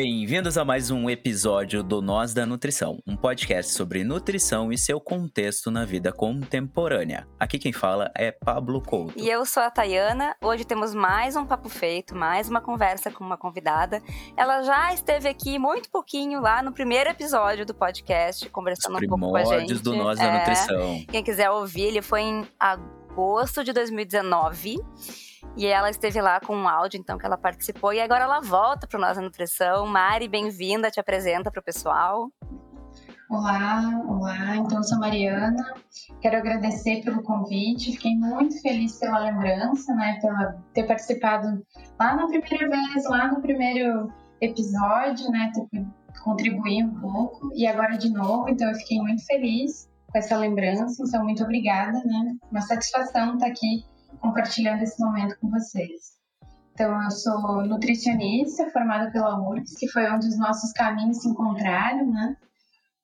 Bem-vindos a mais um episódio do Nós da Nutrição, um podcast sobre nutrição e seu contexto na vida contemporânea. Aqui quem fala é Pablo Couto. E eu sou a Tayana. Hoje temos mais um papo feito, mais uma conversa com uma convidada. Ela já esteve aqui muito pouquinho lá no primeiro episódio do podcast, conversando Os um pouco com a gente. do Nós da É. Nutrição. Quem quiser ouvir, ele foi em agosto de 2019. E ela esteve lá com um áudio, então, que ela participou. E agora ela volta para o Nós da Nutrição. Mari, bem-vinda, te apresenta para o pessoal. Olá, olá. Então, eu sou Mariana. Quero agradecer pelo convite. Fiquei muito feliz pela lembrança, né? Pela ter participado lá na primeira vez, lá no primeiro episódio, né? Ter contribuir um pouco. E agora de novo. Então, eu fiquei muito feliz com essa lembrança. Então, muito obrigada, né? Uma satisfação estar aqui compartilhando esse momento com vocês. Então, eu sou nutricionista, formada pela URGS, que foi onde os nossos caminhos se encontraram, né?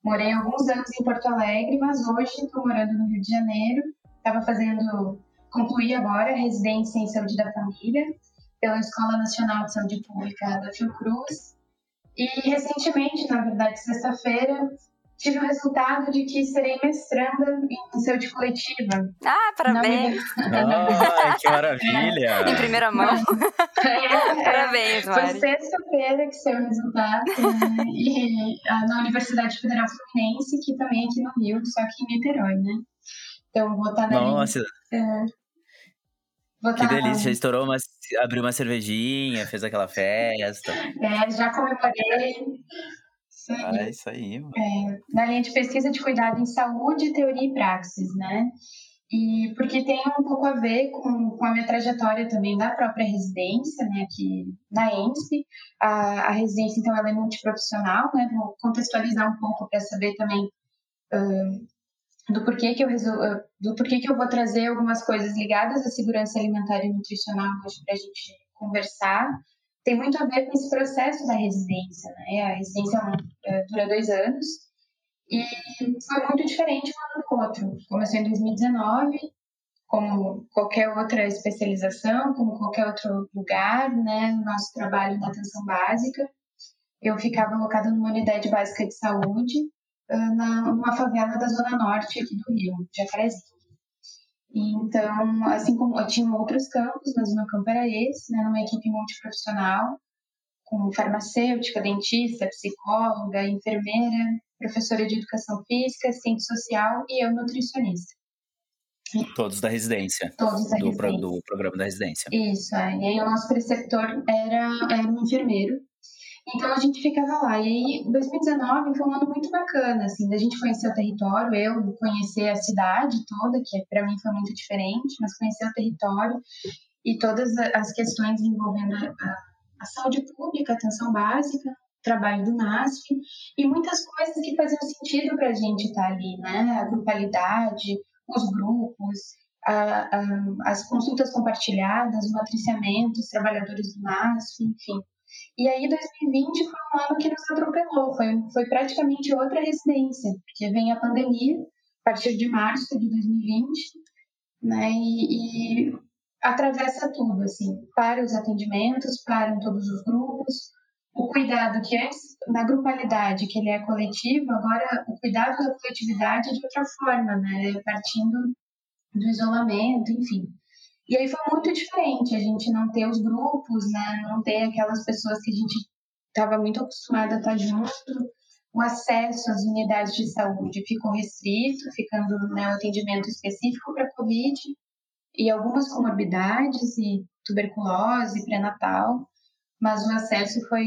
Morei alguns anos em Porto Alegre, mas hoje estou morando no Rio de Janeiro. Estava fazendo, concluí agora a residência em saúde da família pela Escola Nacional de Saúde Pública da Fiocruz. E recentemente, na verdade, sexta-feira, tive o resultado de que serei mestranda em saúde coletiva. Ah, parabéns! Ai, que maravilha! Em primeira mão. É, Parabéns, Foi Mari. sexta-feira que saiu o resultado, né? e ah, na Universidade Federal Fluminense, que também é aqui no Rio, só que em Niterói, né? Então vou estar na Nossa, linha- vou que delícia. Já estourou uma, abriu uma cervejinha, fez aquela festa. É, já comemorei. Isso aí. Ah, é isso aí, mano. na linha de pesquisa de cuidado em saúde, teoria e praxis, né? E porque tem um pouco a ver com, com a minha trajetória também da própria residência, né, aqui na ENSP. A, a residência, então, ela é multiprofissional, né? Vou contextualizar um pouco para saber também ahn, do porquê que eu resol... ah, do porquê que eu vou trazer algumas coisas ligadas à segurança alimentar e nutricional hoje para a gente conversar tem muito a ver com esse processo da residência, né? A residência é é, dura dois anos e foi muito diferente um do outro. Começou em 2019, como qualquer outra especialização, como qualquer outro lugar, né? Nosso trabalho na atenção básica. Eu ficava alocada numa unidade básica de saúde, ah, numa favela da Zona Norte aqui do Rio, Jacarezinho. Então, assim como eu tinha outros campos, mas o meu campo era esse, né, numa equipe multiprofissional, com farmacêutica, dentista, psicóloga, enfermeira, professora de educação física, assistente social e eu nutricionista. Todos da residência. Todos da Do, pro- residência. do programa da residência. Isso, é. E aí o nosso preceptor era, era um enfermeiro. Então a gente ficava lá. E aí 2019 foi um ano muito bacana, assim, da gente conhecer o território, eu conhecer a cidade toda, que para mim foi muito diferente, mas conhecer o território e todas as questões envolvendo a, a- saúde pública, a atenção básica, trabalho do NASF e muitas coisas que faziam sentido para a gente estar ali, né? A grupalidade, os grupos, a- a- as consultas compartilhadas, o matriciamento, os trabalhadores do NASF, enfim. E aí 2020 foi um ano que nos atropelou, foi, foi praticamente outra residência, porque vem a pandemia, a partir de março de 2020, né, e, e atravessa tudo, assim, para os atendimentos, param todos os grupos, o cuidado que antes, na grupalidade, que ele é coletivo, agora o cuidado da coletividade é de outra forma, né, partindo do isolamento, enfim. E aí foi muito diferente a gente não ter os grupos, né? Não ter aquelas pessoas que a gente estava muito acostumada a estar junto. O acesso às unidades de saúde ficou restrito, ficando né, atendimento específico para Covid e algumas comorbidades e tuberculose, pré-natal, mas o acesso foi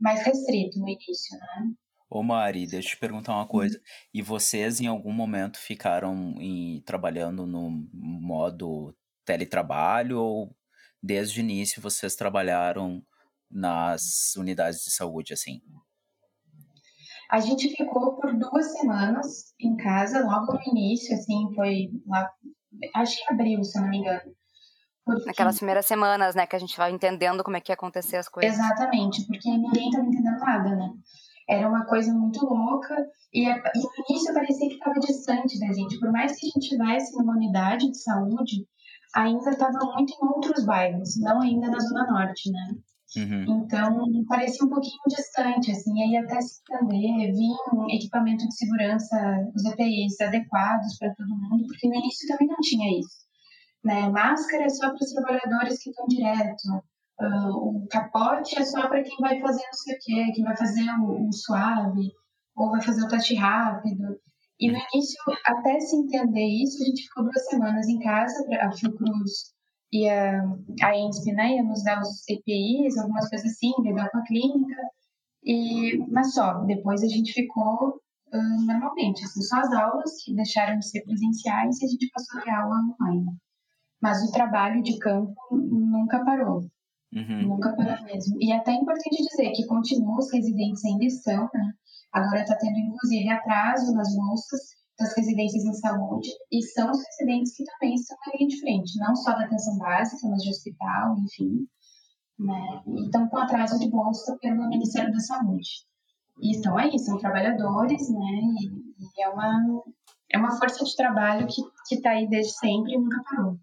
mais restrito no início, né? Ô Mari, deixa eu te perguntar uma coisa. E vocês em algum momento ficaram em- trabalhando no modo teletrabalho ou desde o início vocês trabalharam nas unidades de saúde, assim? A gente ficou por duas semanas em casa, logo no início, assim, foi lá acho que abril, se não me engano. Porque... Naquelas primeiras semanas, né, que a gente vai entendendo como é que ia acontecer as coisas. Exatamente, porque ninguém estava entendendo nada, né? Era uma coisa muito louca e, e no início parecia que estava distante da gente. Por mais que a gente estivesse numa unidade de saúde, ainda estava muito em outros bairros, não ainda na Zona Norte, né? Uhum. Então, parecia um pouquinho distante, assim, aí até se entender, vir equipamento de segurança, os EPIs adequados para todo mundo, porque no início também não tinha isso. Né? Máscara é só para os trabalhadores que estão direto, uh, o capote é só para quem vai fazer não sei o quê, quem vai fazer o, o suave, ou vai fazer o teste rápido. E no início, até se entender isso, a gente ficou duas semanas em casa, a Fiocruz e a, a ENSP, né, ia nos dar os EPIs, algumas coisas assim, lidar com a clínica, e, mas só, depois a gente ficou uh, normalmente, assim, só as aulas que deixaram de ser presenciais e a gente passou a ter aula online. Mas o trabalho de campo nunca parou. Uhum. Nunca parou mesmo. E é até é importante dizer que continua, os residentes ainda estão, né? Agora está tendo, inclusive, atraso nas bolsas das residências em saúde e são os residentes que também estão na linha de frente, não só da atenção básica, mas de hospital, enfim. Né? E estão com atraso de bolsa pelo Ministério da Saúde. E estão aí, são trabalhadores, né? E, e é, uma, é uma força de trabalho que está aí desde sempre e nunca parou.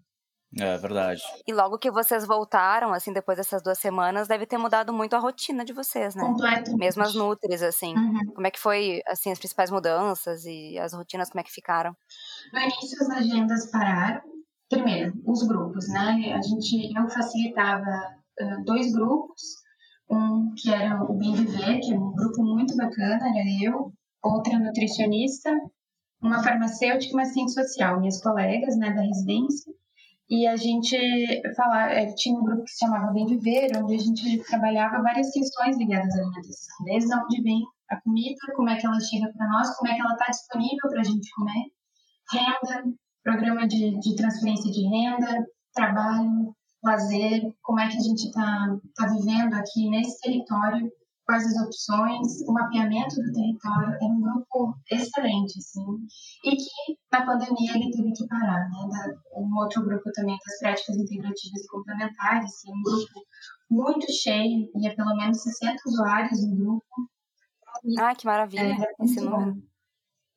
É verdade. E logo que vocês voltaram, assim, depois dessas duas semanas, deve ter mudado muito a rotina de vocês, né? Completamente. Mesmo as Nutris, assim. Uhum. Como é que foi, assim, as principais mudanças e as rotinas, como é que ficaram? No início, as agendas pararam. Primeiro, os grupos, né? A gente, eu facilitava uh, dois grupos. Um que era o Bem Viver, que é um grupo muito bacana, era eu. Outra nutricionista, uma farmacêutica e uma assistente social, minhas colegas, né, da residência e a gente fala, é, tinha um grupo que se chamava Bem Viver, onde a gente trabalhava várias questões ligadas à alimentação, desde onde vem a comida, como é que ela chega para nós, como é que ela está disponível para a gente comer, renda, programa de, de transferência de renda, trabalho, lazer, como é que a gente está tá vivendo aqui nesse território quais as opções, o mapeamento do território, era um grupo excelente, assim, e que na pandemia ele teve que parar, né, um outro grupo também das práticas integrativas e complementares, é um grupo muito cheio, ia pelo menos 60 usuários no grupo. Ah, que maravilha, é, esse número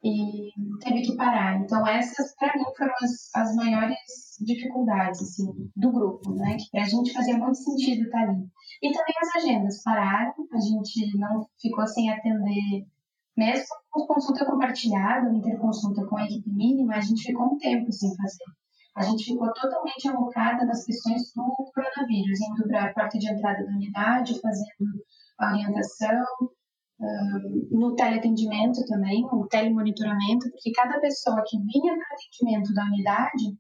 e teve que parar. Então essas para mim foram as, as maiores dificuldades assim do grupo, né? Que a gente fazia muito sentido estar ali. E também as agendas pararam, a gente não ficou sem atender, mesmo com consulta compartilhada, interconsulta com a equipe mínima, a gente ficou um tempo sem fazer. A gente ficou totalmente alocada nas questões do coronavírus, indo para a porta de entrada da unidade, fazendo a orientação, no teleatendimento também, no telemonitoramento, porque cada pessoa que vinha para o atendimento da unidade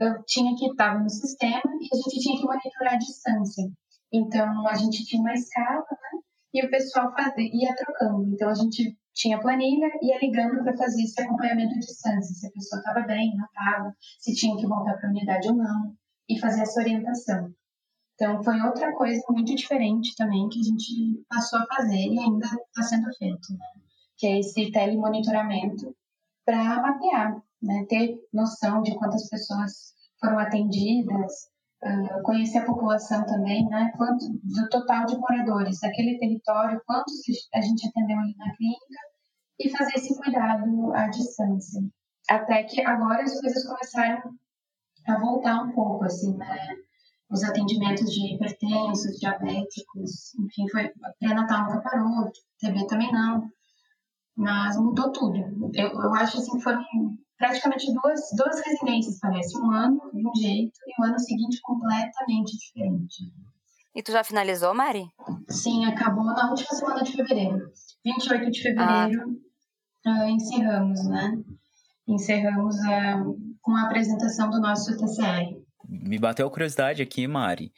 eu tinha que estar no sistema e a gente tinha que monitorar a distância. Então, a gente tinha uma escala, né? E o pessoal fazia, ia trocando. Então, a gente tinha planilha e ia ligando para fazer esse acompanhamento à distância, se a pessoa estava bem, não estava, se tinha que voltar para a unidade ou não, e fazer essa orientação. Então, foi outra coisa muito diferente também que a gente passou a fazer e ainda está sendo feito, né? que é esse telemonitoramento para mapear, né? ter noção de quantas pessoas foram atendidas, uh, conhecer a população também, né? Quanto, do total de moradores daquele território, quantos a gente atendeu ali na clínica e fazer esse cuidado à distância. Até que agora as coisas começaram a voltar um pouco, assim, né? Os atendimentos de hipertensos, diabéticos, enfim, foi pré-natal nunca parou, TB também não, mas mudou tudo. Eu, eu acho assim que foram praticamente duas, duas residências, parece, um ano de um jeito e o ano seguinte completamente diferente. E tu já finalizou, Mari? Sim, acabou na última semana de fevereiro. 28 de fevereiro ah. uh, encerramos, né? Encerramos uh, com a apresentação do nosso TCR. Me bateu a curiosidade aqui, Mari.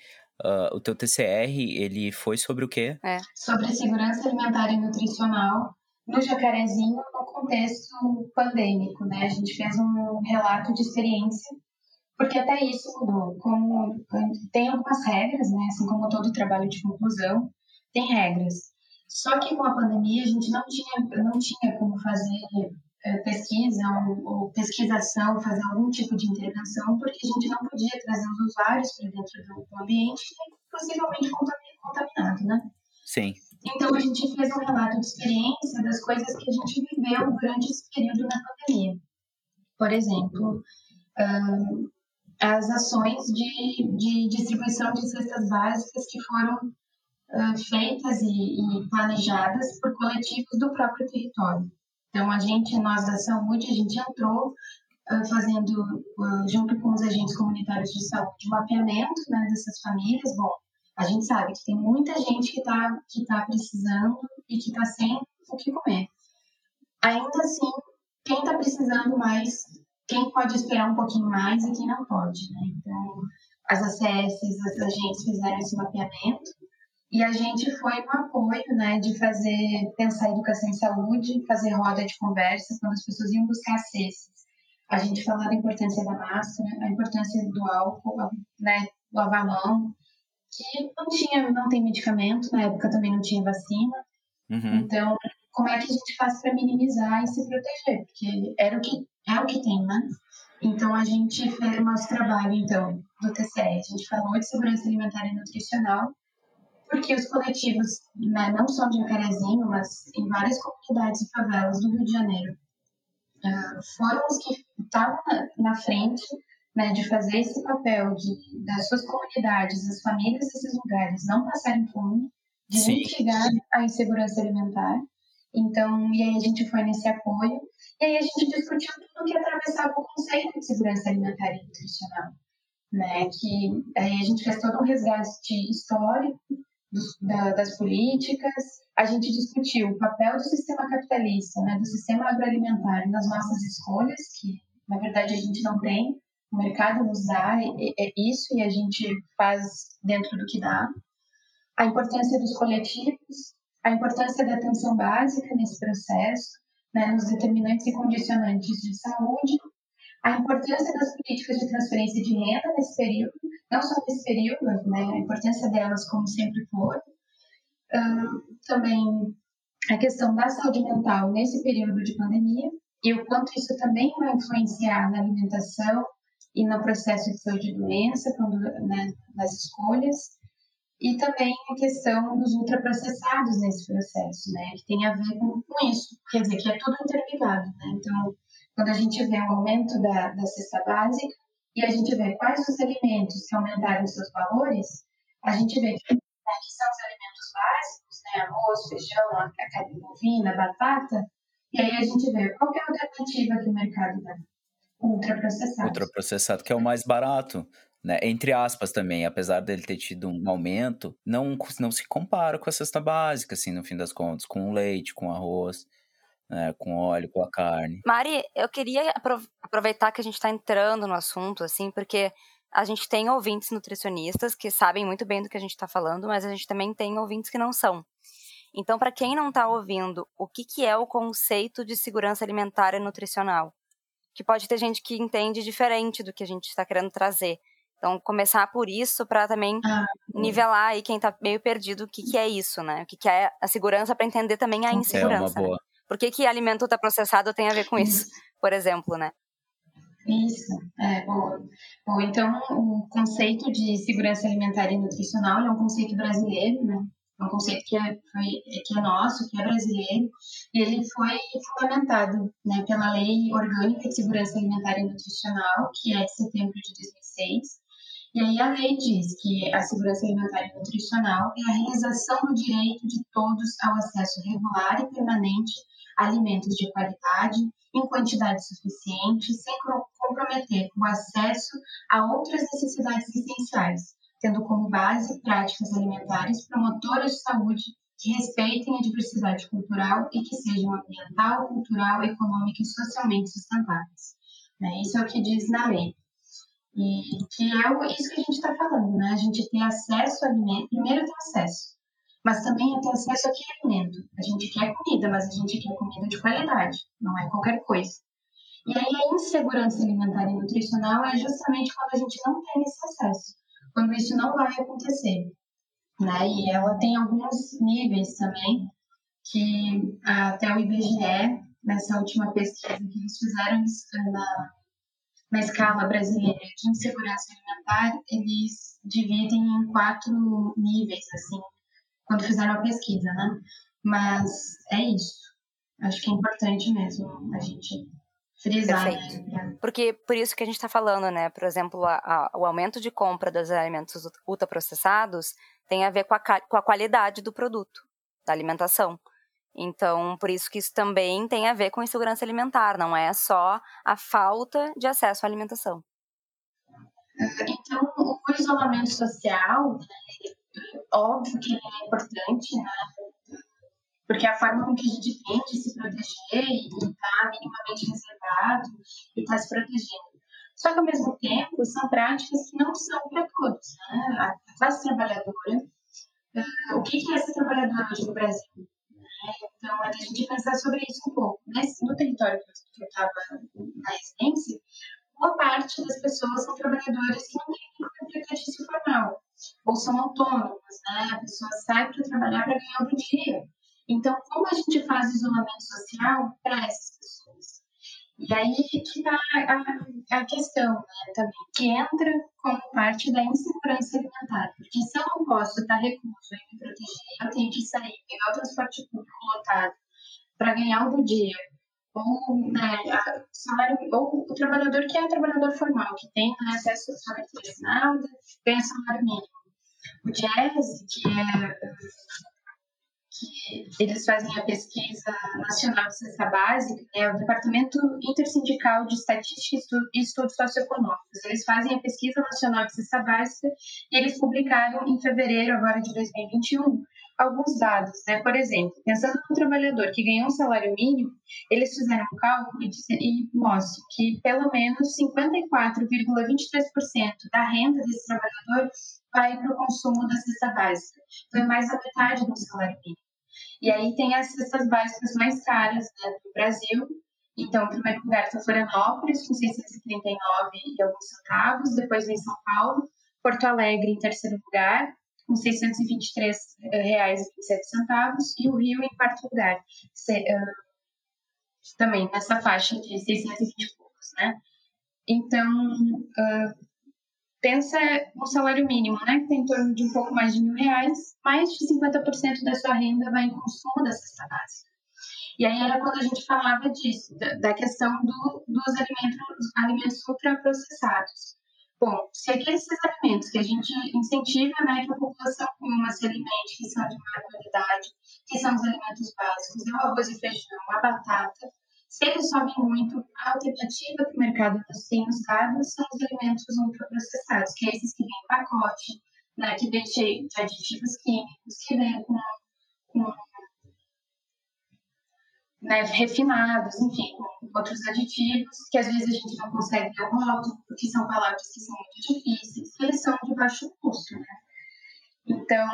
Uh, o teu TCR, ele foi sobre o quê? É. Sobre segurança alimentar e nutricional no Jacarezinho no contexto pandêmico, né? A gente fez um relato de experiência, porque até isso mudou. Como tem algumas regras, né? Assim como todo trabalho de conclusão, tem regras. Só que com a pandemia a gente não tinha, não tinha como fazer é, pesquisa ou, pesquisação, fazer algum tipo de intervenção, porque a gente não podia trazer os usuários para dentro do, ambiente, que é possivelmente contaminado, né? Sim. Então, a gente fez um relato de experiência das coisas que a gente viveu durante esse período na pandemia. Por exemplo, uh, as ações de, de distribuição de cestas básicas que foram uh, feitas e, e, planejadas por coletivos do próprio território. Então, a gente, nós da saúde, a gente entrou uh, fazendo, junto com os agentes comunitários de saúde, o mapeamento né, dessas famílias. Bom, a gente sabe que tem muita gente que está que tá precisando e que está sem o que comer. Ainda assim, quem está precisando mais quem pode esperar um pouquinho mais e quem não pode, né? Então, as ACS, as agentes fizeram esse mapeamento e a gente foi no apoio, né, de fazer, pensar educação em saúde, fazer roda de conversa quando as pessoas iam buscar cestas. A gente falou da importância da máscara, a importância do álcool, né, lavar a mão, que não tinha, não tem medicamento, na época também não tinha vacina. Uhum. Então, como é que a gente faz para minimizar e se proteger? Porque era o que é o que tem, né? Então a gente fez o nosso trabalho então do TCE, a gente falou de segurança alimentar e nutricional, porque os coletivos, né, não só de Jacarezinho, mas em várias comunidades e favelas do Rio de Janeiro, uh, foram os que estavam na, na, frente né, de fazer esse papel de das suas comunidades, das famílias desses lugares não passarem fome, de Sim. mitigar a insegurança alimentar então, e aí a gente foi nesse apoio, e aí a gente discutiu tudo que atravessava o conceito de segurança alimentar e nutricional, né? Que aí a gente fez todo um resgate histórico da, das políticas, a gente discutiu o papel do sistema capitalista, né? Do sistema agroalimentar nas nossas escolhas, que na verdade a gente não tem, o mercado nos dá é isso e a gente faz dentro do que dá. A importância dos coletivos, a importância da atenção básica nesse processo, né, nos determinantes e condicionantes de saúde, a importância das políticas de transferência de renda nesse período, não só nesse período, né, a importância delas como sempre for, uh, também a questão da saúde mental nesse período de pandemia e o quanto isso também vai influenciar na alimentação e no processo de saúde e doença, quando, né, nas escolhas, e também a questão dos ultraprocessados nesse processo, né, que tem a ver com, com isso, quer dizer, que é tudo interligado, né, então, quando a gente vê o aumento da, da cesta básica e a gente vê quais os alimentos que aumentaram seus valores, a gente vê que, né, que são os alimentos básicos, né, arroz, feijão, a, a carne bovina, batata, e aí a gente vê qual é a alternativa que o mercado dá. Ultraprocessado. Ultraprocessado, que é o mais barato né? Entre aspas também, apesar dele ter tido um aumento, não, não se compara com a cesta básica, assim, no fim das contas, com o leite, com o arroz, né? com óleo, com a carne. Mari, eu queria aproveitar que a gente está entrando no assunto, assim, porque a gente tem ouvintes nutricionistas que sabem muito bem do que a gente está falando, mas a gente também tem ouvintes que não são. Então, para quem não está ouvindo, o que, que é o conceito de segurança alimentar e nutricional? Que pode ter gente que entende diferente do que a gente está querendo trazer. Então, começar por isso para também ah, nivelar aí quem está meio perdido o que, que é isso, né? O que, que é a segurança para entender também a insegurança. É uma boa. Né? Por que, que alimento ultraprocessado tem a ver com isso, por exemplo, né? Isso, é, boa. Bom, então, o conceito de segurança alimentar e nutricional é um conceito brasileiro, né? É um conceito que é, foi, que é nosso, que é brasileiro, e ele foi fundamentado né, pela Lei Orgânica de Segurança Alimentar e Nutricional, que é de setembro de 2006, e aí a lei diz que a segurança alimentar e nutricional é a realização do direito de todos ao acesso regular e permanente a alimentos de qualidade, em quantidade suficiente, sem comprometer o acesso a outras necessidades essenciais, tendo como base práticas alimentares promotoras de saúde que respeitem a diversidade cultural e que sejam ambiental, cultural, econômica e socialmente sustentáveis. Né? Isso é o que diz na lei. E que é isso que a gente está falando, né? A gente tem acesso a alimento, primeiro tem acesso, mas também ter acesso a que alimento? A gente quer comida, mas a gente quer comida de qualidade, não é qualquer coisa. E aí a insegurança alimentar e nutricional é justamente quando a gente não tem esse acesso, quando isso não vai acontecer. Né? E ela tem alguns níveis também, que até o IBGE nessa última pesquisa que eles fizeram na, na escala brasileira de insegurança alimentar, eles dividem em quatro níveis, assim, quando fizeram a pesquisa, né? Mas é isso. Acho que é importante mesmo a gente frisar. Perfeito. Né? Porque por isso que a gente está falando, né? Por exemplo, a, a, o aumento de compra dos alimentos ultraprocessados tem a ver com a, com a qualidade do produto, da alimentação. Então, por isso que isso também tem a ver com insegurança alimentar, não é só a falta de acesso à alimentação. Então, o isolamento social, óbvio que é importante, né? Porque a forma com que a gente tem de se proteger e estar tá minimamente reservado e estar tá se protegendo. Só que, ao mesmo tempo, são práticas que não são para todos. Né? A classe trabalhadora, uh, o que é ser trabalhador hoje no Brasil? Então, é a gente pensar sobre isso um pouco. Nesse, no território que eu estava na residência, boa parte das pessoas são trabalhadoras que não têm nenhum empregatício formal, ou são autônomas, né? A pessoa sai para trabalhar para ganhar o dia. Então, como a gente faz isolamento social para essas pessoas? E aí que está a, a, questão né, também, que entra como parte da insegurança alimentar. Porque se eu não posso estar recluso e me proteger, eu tenho que sair, pegar o transporte público lotado para ganhar o dia, ou, né, salário, ou o trabalhador que é um trabalhador formal, que tem né, acesso ao salário nada, ganha salário mínimo. O jazz, que é que eles fazem a pesquisa nacional de cesta básica, é o Departamento Intersindical de Estatística e Estudos Socioeconômicos. Eles fazem a pesquisa nacional de cesta básica e eles publicaram em fevereiro agora de 2021 alguns dados, né? Por exemplo, pensando no trabalhador que ganhou um salário mínimo, eles fizeram um cálculo e mostram que pelo menos 54,23% da renda desse trabalhador vai para o consumo da cesta básica. Então, é mais da metade do salário mínimo. E aí tem as cestas básicas mais caras né, do Brasil. Então, em primeiro lugar está Florianópolis, com 639 e alguns centavos. Depois vem São Paulo. Porto Alegre, em terceiro lugar, com R$ 623,27. E o Rio, em quarto lugar, se, uh, também nessa faixa de 620 e poucos, né? Então, uh, pensa no salário mínimo, né, que tem em torno de um pouco mais de mil reais, mais de 50% da sua renda vai em consumo da cesta básica. E aí era quando a gente falava disso, da, da questão do, dos alimentos, alimentos ultraprocessados. Bom, se aqueles alimentos que a gente incentiva né, que a população coma, se alimente, que são de maior qualidade, que são os alimentos básicos, é o arroz e feijão, a batata, se ele sobe muito, a alternativa que o mercado tem nos dado são os alimentos ultraprocessados, que é esses que vêm em pacote, né, que vêm de aditivos químicos, que vêm com, com né, refinados, enfim, com outros aditivos, que às vezes a gente não consegue ver o rótulo, porque são palavras que são muito difíceis, que eles são de baixo custo, né? Então,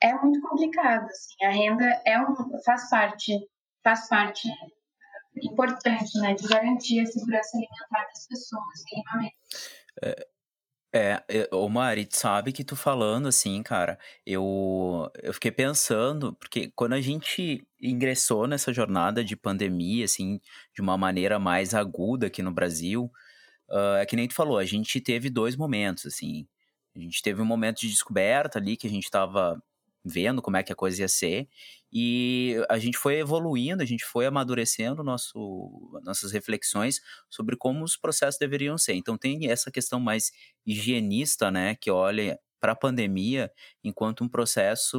é muito complicado, assim, a renda é um, faz parte, faz parte importante, né, de garantir a segurança alimentar das pessoas, minimamente. É, é, ô Mari, sabe que tu falando assim, cara, eu, eu fiquei pensando, porque quando a gente ingressou nessa jornada de pandemia, assim, de uma maneira mais aguda aqui no Brasil, uh, é que nem tu falou, a gente teve dois momentos, assim, a gente teve um momento de descoberta ali, que a gente estava vendo como é que a coisa ia ser. E a gente foi evoluindo, a gente foi amadurecendo nosso, nossas reflexões sobre como os processos deveriam ser. Então tem essa questão mais higienista, né, que olha para a pandemia enquanto um processo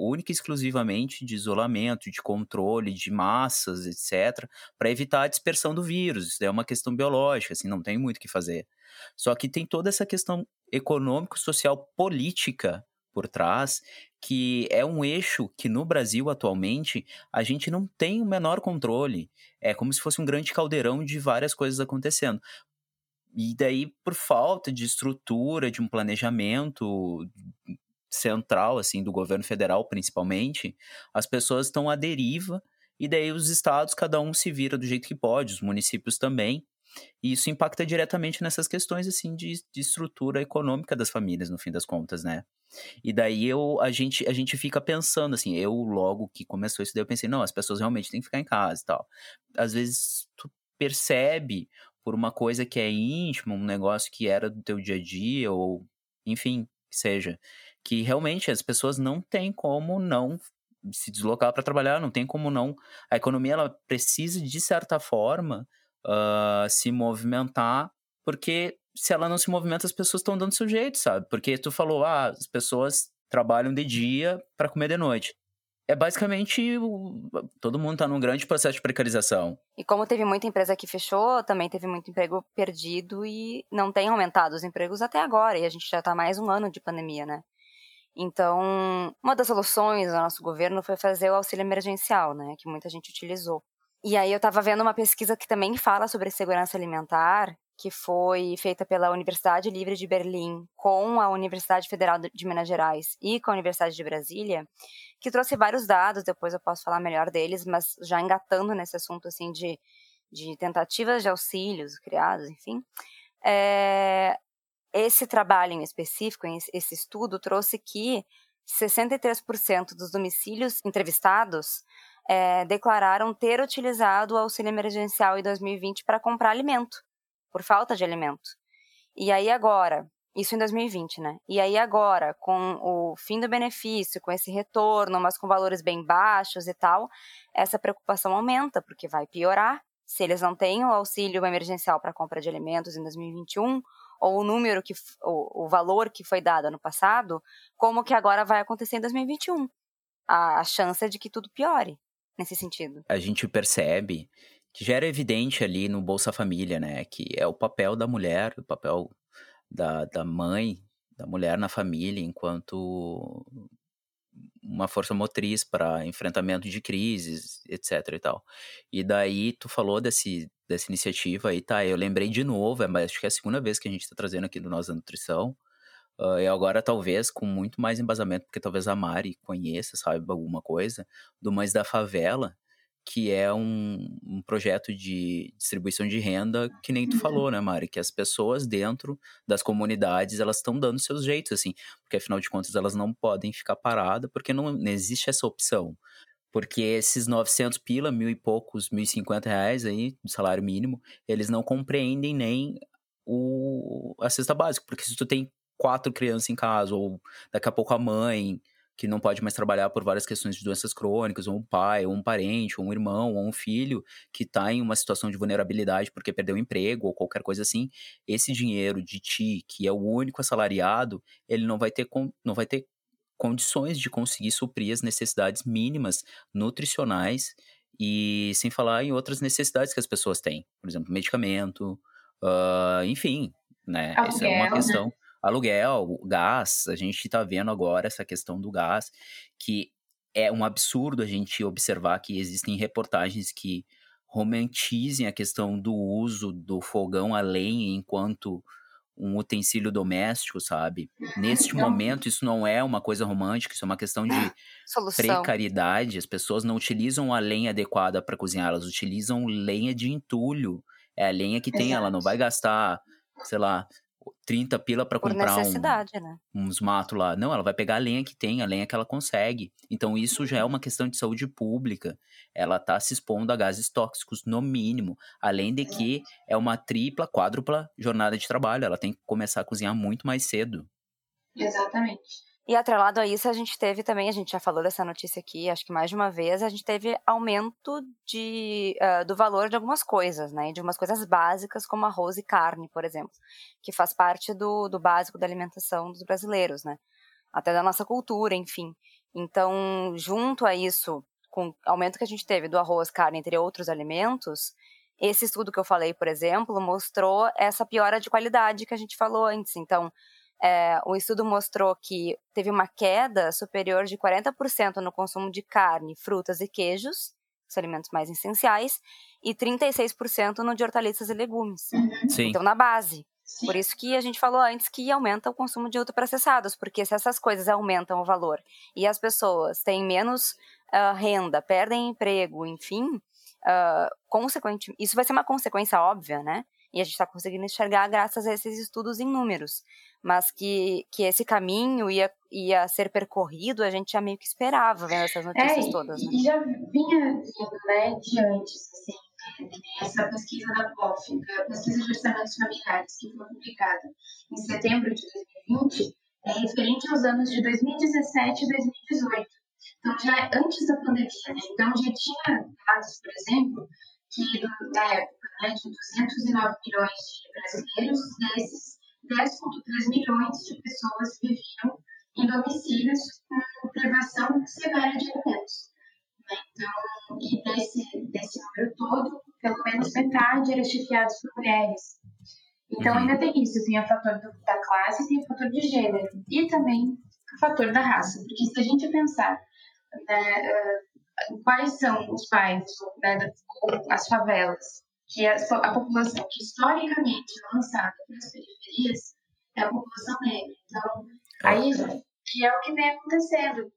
único e exclusivamente de isolamento, de controle de massas, etc, para evitar a dispersão do vírus. Isso é uma questão biológica, assim, não tem muito o que fazer. Só que tem toda essa questão econômico, social, política por trás, que é um eixo que no Brasil atualmente a gente não tem o menor controle. É como se fosse um grande caldeirão de várias coisas acontecendo. E daí, por falta de estrutura, de um planejamento central, assim, do governo federal principalmente, as pessoas estão à deriva, e daí os estados, cada um se vira do jeito que pode, os municípios também. E isso impacta diretamente nessas questões, assim, de, de estrutura econômica das famílias, no fim das contas, né? E daí eu, a, gente, a gente fica pensando, assim, eu logo que começou isso daí, eu pensei, não, as pessoas realmente têm que ficar em casa e tal. Às vezes tu percebe por uma coisa que é íntima, um negócio que era do teu dia a dia, ou enfim, seja, que realmente as pessoas não têm como não se deslocar para trabalhar, não tem como não. A economia ela precisa de certa forma uh, se movimentar, porque se ela não se movimenta, as pessoas estão dando seu jeito, sabe? Porque tu falou, ah, as pessoas trabalham de dia para comer de noite. É basicamente todo mundo está num grande processo de precarização. E como teve muita empresa que fechou, também teve muito emprego perdido e não tem aumentado os empregos até agora. E a gente já está mais um ano de pandemia, né? Então, uma das soluções do nosso governo foi fazer o auxílio emergencial, né, que muita gente utilizou. E aí eu estava vendo uma pesquisa que também fala sobre segurança alimentar, que foi feita pela Universidade Livre de Berlim com a Universidade Federal de Minas Gerais e com a Universidade de Brasília, que trouxe vários dados, depois eu posso falar melhor deles, mas já engatando nesse assunto assim de, de tentativas de auxílios criados, enfim, é, esse trabalho em específico, esse estudo, trouxe que 63% dos domicílios entrevistados é, declararam ter utilizado o auxílio emergencial em 2020 para comprar alimento, por falta de alimento. E aí agora, isso em 2020, né? E aí agora, com o fim do benefício, com esse retorno, mas com valores bem baixos e tal, essa preocupação aumenta, porque vai piorar. Se eles não têm o auxílio emergencial para compra de alimentos em 2021, ou o número que o, o valor que foi dado ano passado, como que agora vai acontecer em 2021. A, a chance é de que tudo piore nesse sentido. A gente percebe que já era evidente ali no Bolsa Família, né, que é o papel da mulher, o papel da, da mãe, da mulher na família, enquanto uma força motriz para enfrentamento de crises, etc e tal. E daí tu falou desse, dessa iniciativa aí, tá? Eu lembrei de novo, é, acho que é a segunda vez que a gente está trazendo aqui do Nós da Nutrição. Uh, e agora, talvez, com muito mais embasamento, porque talvez a Mari conheça, saiba alguma coisa, do Mães da Favela, que é um, um, projeto de distribuição de renda que nem tu falou, né, Mari? Que as pessoas dentro das comunidades, elas estão dando seus jeitos, assim, porque afinal de contas elas não podem ficar paradas, porque não, não existe essa opção. Porque esses 900 pila, mil e poucos, mil e cinquenta reais aí, do salário mínimo, eles não compreendem nem o, a cesta básica, porque se tu tem quatro crianças em casa, ou daqui a pouco a mãe, que não pode mais trabalhar por várias questões de doenças crônicas, ou um pai, ou um parente, ou um irmão, ou um filho que está em uma situação de vulnerabilidade porque perdeu o emprego ou qualquer coisa assim, esse dinheiro de ti, que é o único assalariado, ele não vai ter, não vai ter condições de conseguir suprir as necessidades mínimas nutricionais e sem falar em outras necessidades que as pessoas têm, por exemplo, medicamento, uh, enfim, né? Essa é uma né? Aluguel, gás, a gente está vendo agora essa questão do gás, que é um absurdo a gente observar que existem reportagens que romantizem a questão do uso do fogão a lenha enquanto um utensílio doméstico, sabe? Neste momento, isso não é uma coisa romântica, isso é uma questão de Solução. precariedade. As pessoas não utilizam a lenha adequada para cozinhar, elas utilizam lenha de entulho. É a lenha que tem, Exato. ela não vai gastar, sei lá, 30 pila para comprar um, né? uns matos lá. Não, ela vai pegar a lenha que tem, a lenha que ela consegue. Então isso já é uma questão de saúde pública. Ela está se expondo a gases tóxicos no mínimo, além de que é uma tripla, quádrupla jornada de trabalho. Ela tem que começar a cozinhar muito mais cedo. Exatamente. E atrelado a isso, a gente teve também, a gente já falou dessa notícia aqui, acho que mais de uma vez, a gente teve aumento de, uh, do valor de algumas coisas, né? De umas coisas básicas, como arroz e carne, por exemplo, que faz parte do, do básico da alimentação dos brasileiros, né? Até da nossa cultura, enfim. Então, junto a isso, com o aumento que a gente teve do arroz, carne, entre outros alimentos, esse estudo que eu falei, por exemplo, mostrou essa piora de qualidade que a gente falou antes. Então, é, o estudo mostrou que teve uma queda superior de 40% no consumo de carne, frutas e queijos, os alimentos mais essenciais, e 36% no de hortaliças e legumes. Sim. Então, na base. Sim. Por isso que a gente falou antes que aumenta o consumo de ultraprocessados, porque se essas coisas aumentam o valor e as pessoas têm menos uh, renda, perdem emprego, enfim, uh, consequentemente, isso vai ser uma consequência óbvia, né? E a gente está conseguindo enxergar graças a esses estudos em números. Mas que, que esse caminho ia, ia ser percorrido, a gente já meio que esperava, vendo essas notícias é, todas. Né? E já vinha vindo, né, de antes, assim, essa pesquisa da POF, a pesquisa de orçamentos familiares, que foi publicada em setembro de 2020, é referente aos anos de 2017 e 2018. Então, já antes da pandemia, né? então já tinha dados, por exemplo, que na época, né, de 209 milhões de brasileiros, desses 10,3 milhões de pessoas viviam em domicílios com privação severa de alimentos. Né? Então, e desse, desse número todo, pelo menos metade era chefiado por mulheres. Então, ainda tem isso, tem o fator do, da classe, tem o fator de gênero e também o fator da raça. Porque se a gente pensar né, quais são os bairros, né, as favelas, que a, a, população que historicamente é lançada pelas periferias é a população negra. Então, aí, que é o que vem acontecendo.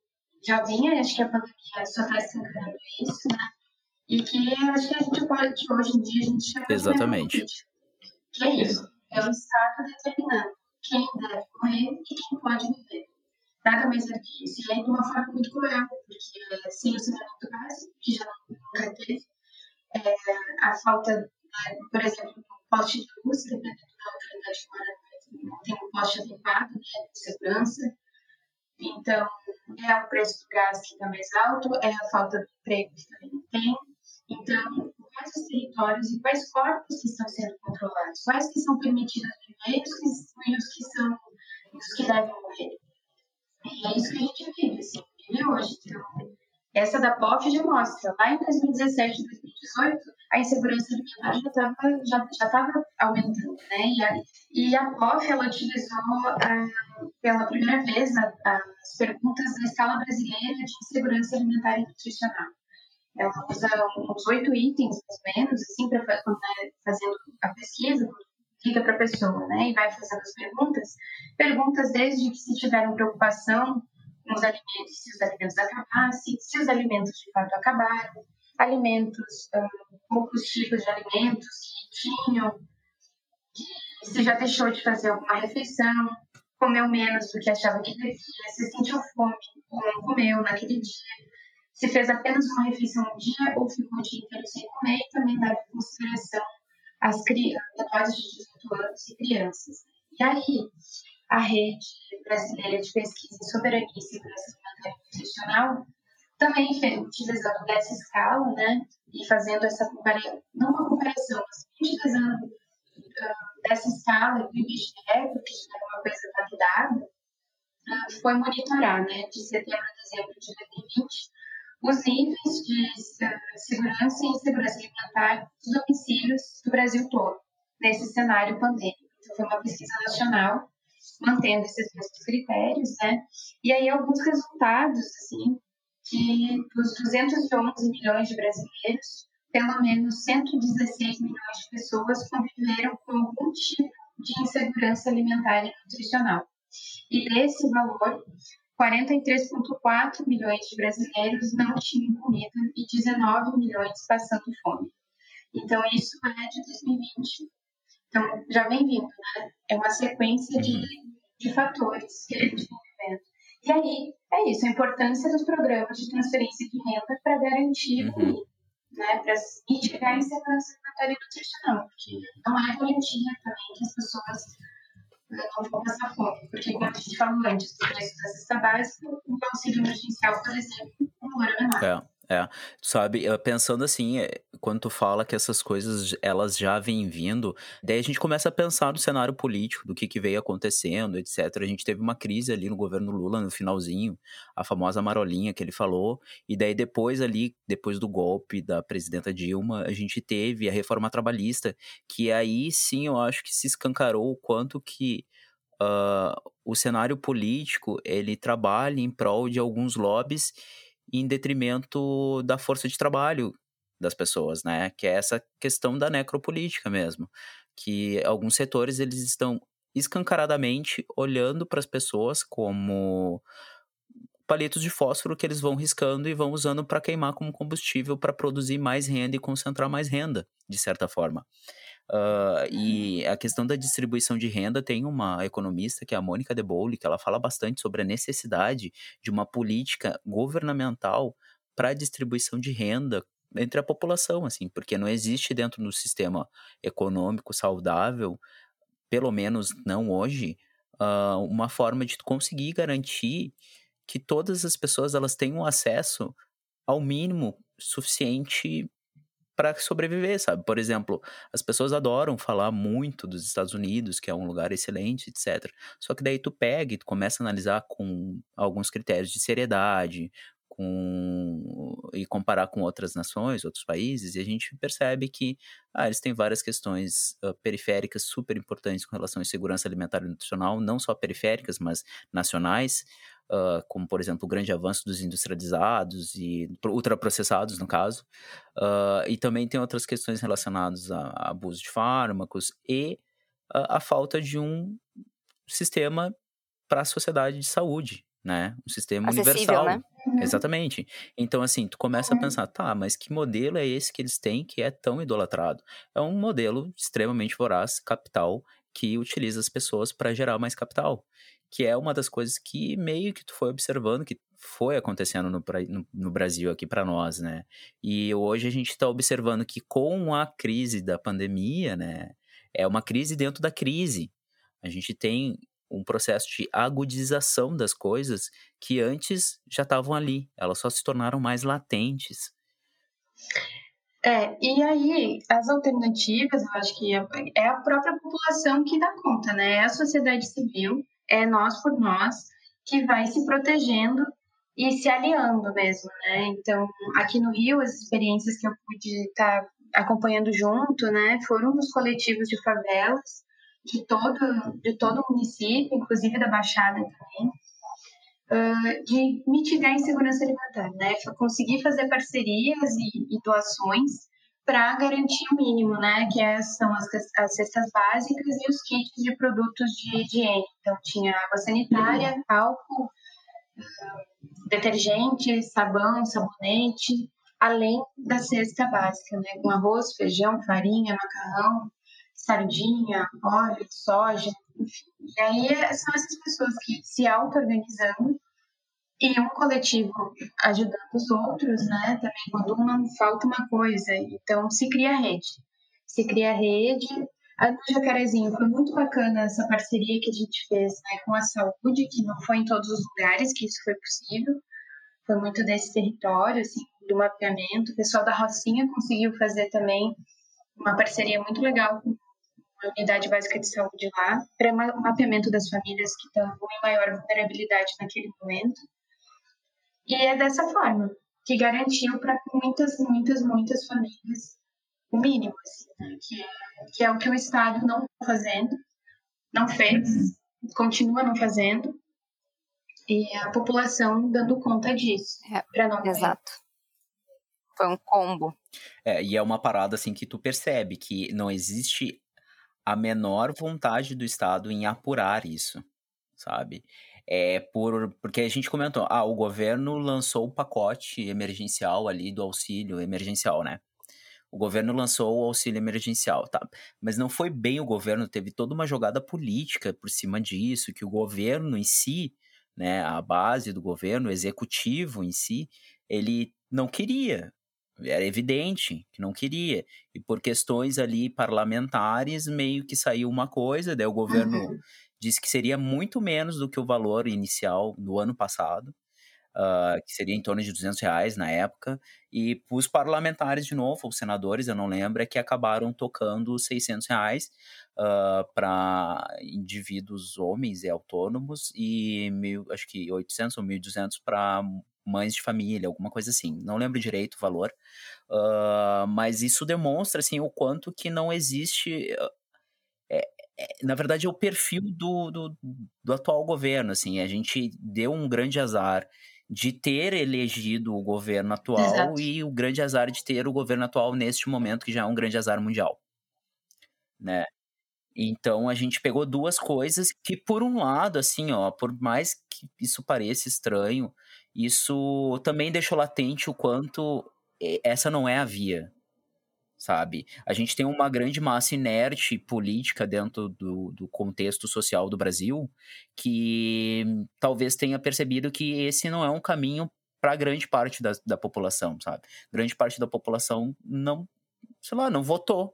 Já vinha, acho que a pandemia só está escancarando isso, né? E que acho que a gente pode, hoje em dia, a gente chama Exatamente. Que é isso? É o Estado determinando quem deve morrer e quem pode viver. Nada mais isso. E aí, de uma forma muito cruel, porque sem o saneamento básico, que já nunca teve, é, a falta, por exemplo, do poste de luz, dependendo da localidade de mora, não tem um poste adequado né, de segurança. Então, é o preço do gás que está mais alto, é a falta de emprego que também tem. Então, quais os territórios e quais corpos que estão sendo controlados, quais que são permitidos viver e os que são os que devem morrer. E é isso que a gente vive, assim, hoje. Então, essa da POF já mostra, lá em 2017 e 2018, a insegurança alimentar já estava já, já tava aumentando, né? E a, e a POF, ela utilizou uh, pela primeira vez a, as perguntas da escala brasileira de insegurança alimentar e nutricional. Ela usa uns oito itens, mais ou menos, assim, quando tá fazendo a pesquisa, liga para a pessoa, né, e vai fazendo as perguntas. Perguntas desde que se tiveram preocupação com os alimentos, se os alimentos acabassem, se os alimentos de fato acabaram, alimentos, um, poucos tipos de alimentos que tinham, se já deixou de fazer alguma refeição, comeu menos do que achava que devia, se sentiu fome ou não comeu naquele dia se fez apenas uma refeição no dia ou ficou o dia inteiro sem comer e também leva consideração as menores de 18 anos e crianças. E aí, a rede brasileira de pesquisa em soberania e segurança alimentar e nutricional também utilizando dessa escala, né, e fazendo essa comparação, não uma comparação, mas utilizando uh, dessa escala do IBGE, porque já é uma coisa validada, uh, foi monitorar, né, de setembro a dezembro de 2020, os níveis de segurança e insegurança alimentar dos domicílios do Brasil todo, nesse cenário pandêmico. Então, foi uma pesquisa nacional, mantendo esses mesmos critérios, né? E aí, alguns resultados, assim, que dos 211 milhões de brasileiros, pelo menos 116 milhões de pessoas conviveram com algum tipo de insegurança alimentar e nutricional. E desse valor, 43,4 milhões de brasileiros não tinham comida e 19 milhões passando fome. Então, isso é de 2020. Então, já vem vindo, né? É uma sequência de, de fatores que a gente vem vivendo. E aí, é isso, a importância dos programas de transferência de renda para garantir uhum. né, para mitigar a insegurança alimentar e nutricional, porque não é garantia também que as pessoas não passar fome. Porque, como a gente falou antes, do preço da cesta básica, o auxílio emergencial, por exemplo, o valor é menor. É. É, sabe, pensando assim, é, quando tu fala que essas coisas elas já vêm vindo, daí a gente começa a pensar no cenário político, do que, que veio acontecendo, etc. A gente teve uma crise ali no governo Lula no finalzinho, a famosa marolinha que ele falou, e daí depois ali, depois do golpe da presidenta Dilma, a gente teve a reforma trabalhista, que aí sim eu acho que se escancarou o quanto que uh, o cenário político ele trabalha em prol de alguns lobbies em detrimento da força de trabalho das pessoas, né? Que é essa questão da necropolítica mesmo, que alguns setores eles estão escancaradamente olhando para as pessoas como palitos de fósforo que eles vão riscando e vão usando para queimar como combustível para produzir mais renda e concentrar mais renda, de certa forma. Uh, e a questão da distribuição de renda tem uma economista que é a Mônica De Bolle, que ela fala bastante sobre a necessidade de uma política governamental para a distribuição de renda entre a população, assim, porque não existe dentro do sistema econômico saudável, pelo menos não hoje, uh, uma forma de conseguir garantir que todas as pessoas elas tenham acesso ao mínimo suficiente para sobreviver, sabe? Por exemplo, as pessoas adoram falar muito dos Estados Unidos, que é um lugar excelente, etc. Só que daí tu pega e tu começa a analisar com alguns critérios de seriedade, com e comparar com outras nações, outros países, e a gente percebe que ah, eles têm várias questões uh, periféricas super importantes com relação à segurança alimentar e nutricional, não só periféricas, mas nacionais uh, como por exemplo o grande avanço dos industrializados e ultraprocessados, no caso, uh, e também tem outras questões relacionadas a, a abuso de fármacos e a, a falta de um sistema para a sociedade de saúde, né? Um sistema Acessível, universal. Né? Exatamente. Então, assim, tu começa a pensar, tá, mas que modelo é esse que eles têm que é tão idolatrado? É um modelo extremamente voraz, capital, que utiliza as pessoas para gerar mais capital que é uma das coisas que meio que tu foi observando que foi acontecendo no, no, no Brasil aqui para nós, né? E hoje a gente está observando que com a crise da pandemia, né, é uma crise dentro da crise. A gente tem um processo de agudização das coisas que antes já estavam ali, elas só se tornaram mais latentes. É, e aí as alternativas, eu acho que é, é a própria população que dá conta, né? É a sociedade civil é nós por nós que vai se protegendo e se aliando mesmo, né? Então, aqui no Rio, as experiências que eu pude estar acompanhando junto, né, foram dos coletivos de favelas de todo de todo o município, inclusive da Baixada também, uh, de mitigar a insegurança alimentar, né? Conseguir fazer parcerias e, e doações para garantir o mínimo, né? Que é, são as, as cestas básicas e os kits de produtos de higiene. Então, tinha água sanitária, álcool, detergente, sabão, sabonete, além da cesta básica, né? Com arroz, feijão, farinha, macarrão, sardinha, óleo, soja, enfim. E aí são essas pessoas que se auto-organizando e um coletivo ajudando os outros, né? Também quando não falta uma coisa, então se cria rede. Se cria rede. A do Jacarezinho foi muito bacana essa parceria que a gente fez né, com a saúde, que não foi em todos os lugares que isso foi possível. Foi muito desse território, assim, do mapeamento. O pessoal da Rocinha conseguiu fazer também uma parceria muito legal com a unidade básica de saúde lá, para mapeamento das famílias que estão em maior vulnerabilidade naquele momento. E é dessa forma que garantiu para muitas, muitas, muitas famílias o mínimo, assim, né? que, é, que é o que o Estado não está fazendo, não fez, continua não fazendo, e a população dando conta disso, é, para não Exato. Foi um combo. É, e é uma parada assim que tu percebe que não existe a menor vontade do Estado em apurar isso, sabe? É por, porque a gente comentou, ah, o governo lançou o pacote emergencial ali do auxílio emergencial, né? O governo lançou o auxílio emergencial, tá? Mas não foi bem o governo, teve toda uma jogada política por cima disso, que o governo em si, né, a base do governo, o executivo em si, ele não queria. Era evidente que não queria. E por questões ali parlamentares, meio que saiu uma coisa, daí o governo uhum disse que seria muito menos do que o valor inicial do ano passado, uh, que seria em torno de 200 reais na época, e os parlamentares, de novo, os senadores, eu não lembro, é que acabaram tocando 600 reais uh, ah, para indivíduos homens e autônomos, e mil, acho que 800 ou 1.200 para mães de família, alguma coisa assim. Não lembro direito o valor, uh, mas isso demonstra assim o quanto que não existe é, na verdade, é o perfil do, do, do, atual governo. Assim, a gente deu um grande azar de ter elegido o governo atual Exato. e o grande azar de ter o governo atual neste momento, que já é um grande azar mundial. Né? Então a gente pegou duas coisas que, por um lado, assim, ó, por mais que isso pareça estranho, isso também deixou latente o quanto essa não é a via, sabe? A gente tem uma grande massa inerte política dentro do, do contexto social do Brasil que talvez tenha percebido que esse não é um caminho para grande parte da, da população, sabe? Grande parte da população não, sei lá, não votou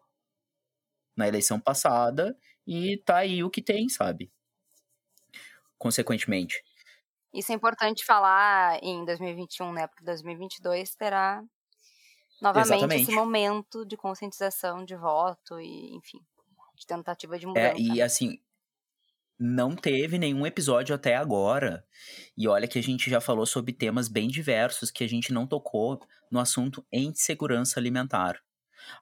na eleição passada e tá aí o que tem, sabe? Consequentemente. Isso é importante falar em 2021, né? Porque 2022 terá novamente Exatamente. esse momento de conscientização de voto e, enfim, de tentativa de mudança. É, e assim, não teve nenhum episódio até agora. E olha que a gente já falou sobre temas bem diversos que a gente não tocou no assunto em segurança alimentar.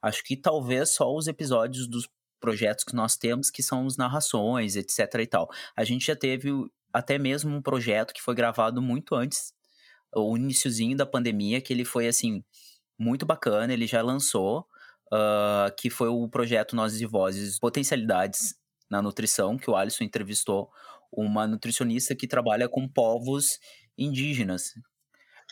Acho que talvez só os episódios dos projetos que nós temos, que são as narrações, etc e tal. A gente já teve até mesmo um projeto que foi gravado muito antes, o iníciozinho da pandemia, que ele foi, assim, muito bacana, ele já lançou, uh, que foi o projeto Nozes e Vozes Potencialidades na Nutrição, que o Alisson entrevistou uma nutricionista que trabalha com povos indígenas.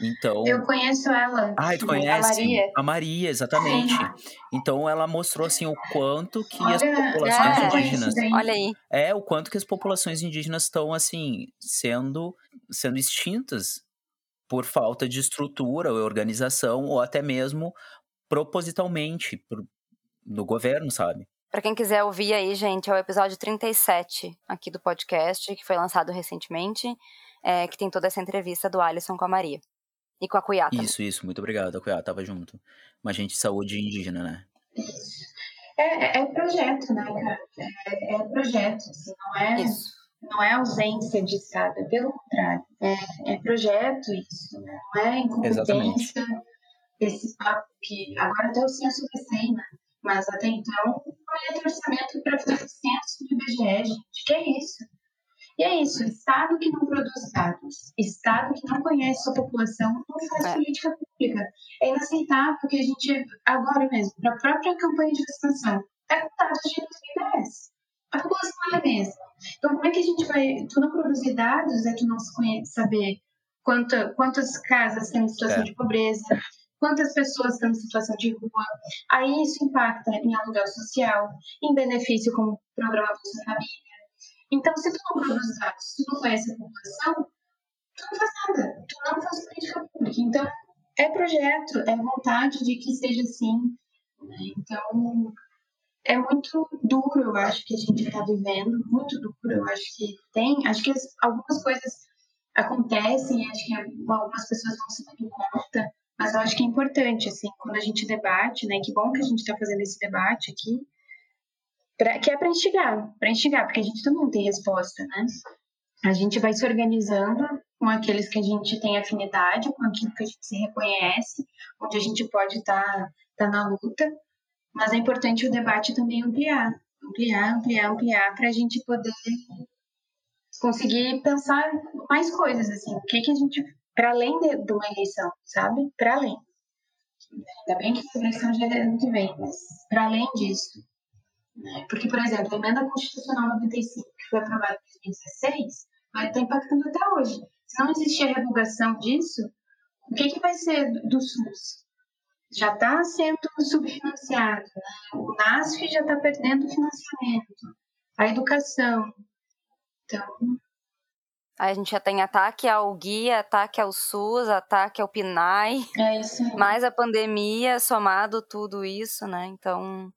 Então. Eu conheço ela. Ah, tu conhece? A Maria. A Maria, exatamente. Sim. Então ela mostrou assim o quanto que Olha, as populações é, indígenas. Olha aí. é o quanto que as populações indígenas estão assim sendo sendo extintas por falta de estrutura ou organização ou até mesmo propositalmente por, no governo, sabe? Pra quem quiser ouvir aí, gente, é o episódio 37 aqui do podcast, que foi lançado recentemente, é, que tem toda essa entrevista do Alisson com a Maria. E com a Cuiá. Isso, isso, muito obrigado, Akuya, tava junto. Uma gente de saúde indígena, né? É, é projeto, né, cara? É, é projeto, assim, não é, Isso. Não é ausência de Estado, é pelo contrário. É, é projeto isso, né? não é incompetência. Esse papo que agora até o censo recém, né? Mas até então, olha orçamento para fazer censo do IBGE, gente. Que é isso? E é isso, Estado que não produz dados, Estado que não conhece sua população, não faz É. política pública. É inaceitável que a gente, agora mesmo, para a própria campanha de vacinação, é com dados de 2010. A população é a mesma. Então, como é que a gente vai. Tu não produzir dados é tu não saber quanta, quantas casas estão em situação É. de pobreza, quantas pessoas estão em situação de rua. Aí isso impacta em aluguel social, em benefício como programa Bolsa Família. Então, se tu não produz dados, se tu não conhece a população, tu não faz nada, tu não faz política pública. Então, é projeto, é vontade de que seja assim. né? Então, é muito duro, eu acho, que a gente está vivendo, muito duro. Eu acho que tem, acho que as- algumas coisas acontecem, acho que algumas pessoas vão se dando conta, mas eu acho que é importante, assim, quando a gente debate, né? Que bom que a gente está fazendo esse debate aqui, pra, que é para instigar, para instigar, porque a gente também não tem resposta, né? A gente vai se organizando com aqueles que a gente tem afinidade, com aquilo que a gente se reconhece, onde a gente pode estar tá, na luta, mas é importante o debate também ampliar, ampliar, ampliar, ampliar, para a gente poder conseguir pensar mais coisas, assim, o que, que a gente, para além de, de uma eleição, sabe? Para além. Ainda bem que a eleição já é ano que vem, mas para além disso. né? Porque, por exemplo, a emenda constitucional 95, que foi aprovada em 2016, vai estar impactando até hoje. Se não existir a revogação disso, o que, que vai ser do, do SUS? Já está sendo subfinanciado, o NASF já está perdendo financiamento, a educação. Então, Aí a gente já tem ataque ao guia, ataque ao SUS, ataque ao PNAE, é isso aí. mais a pandemia, somado tudo isso, né? Então,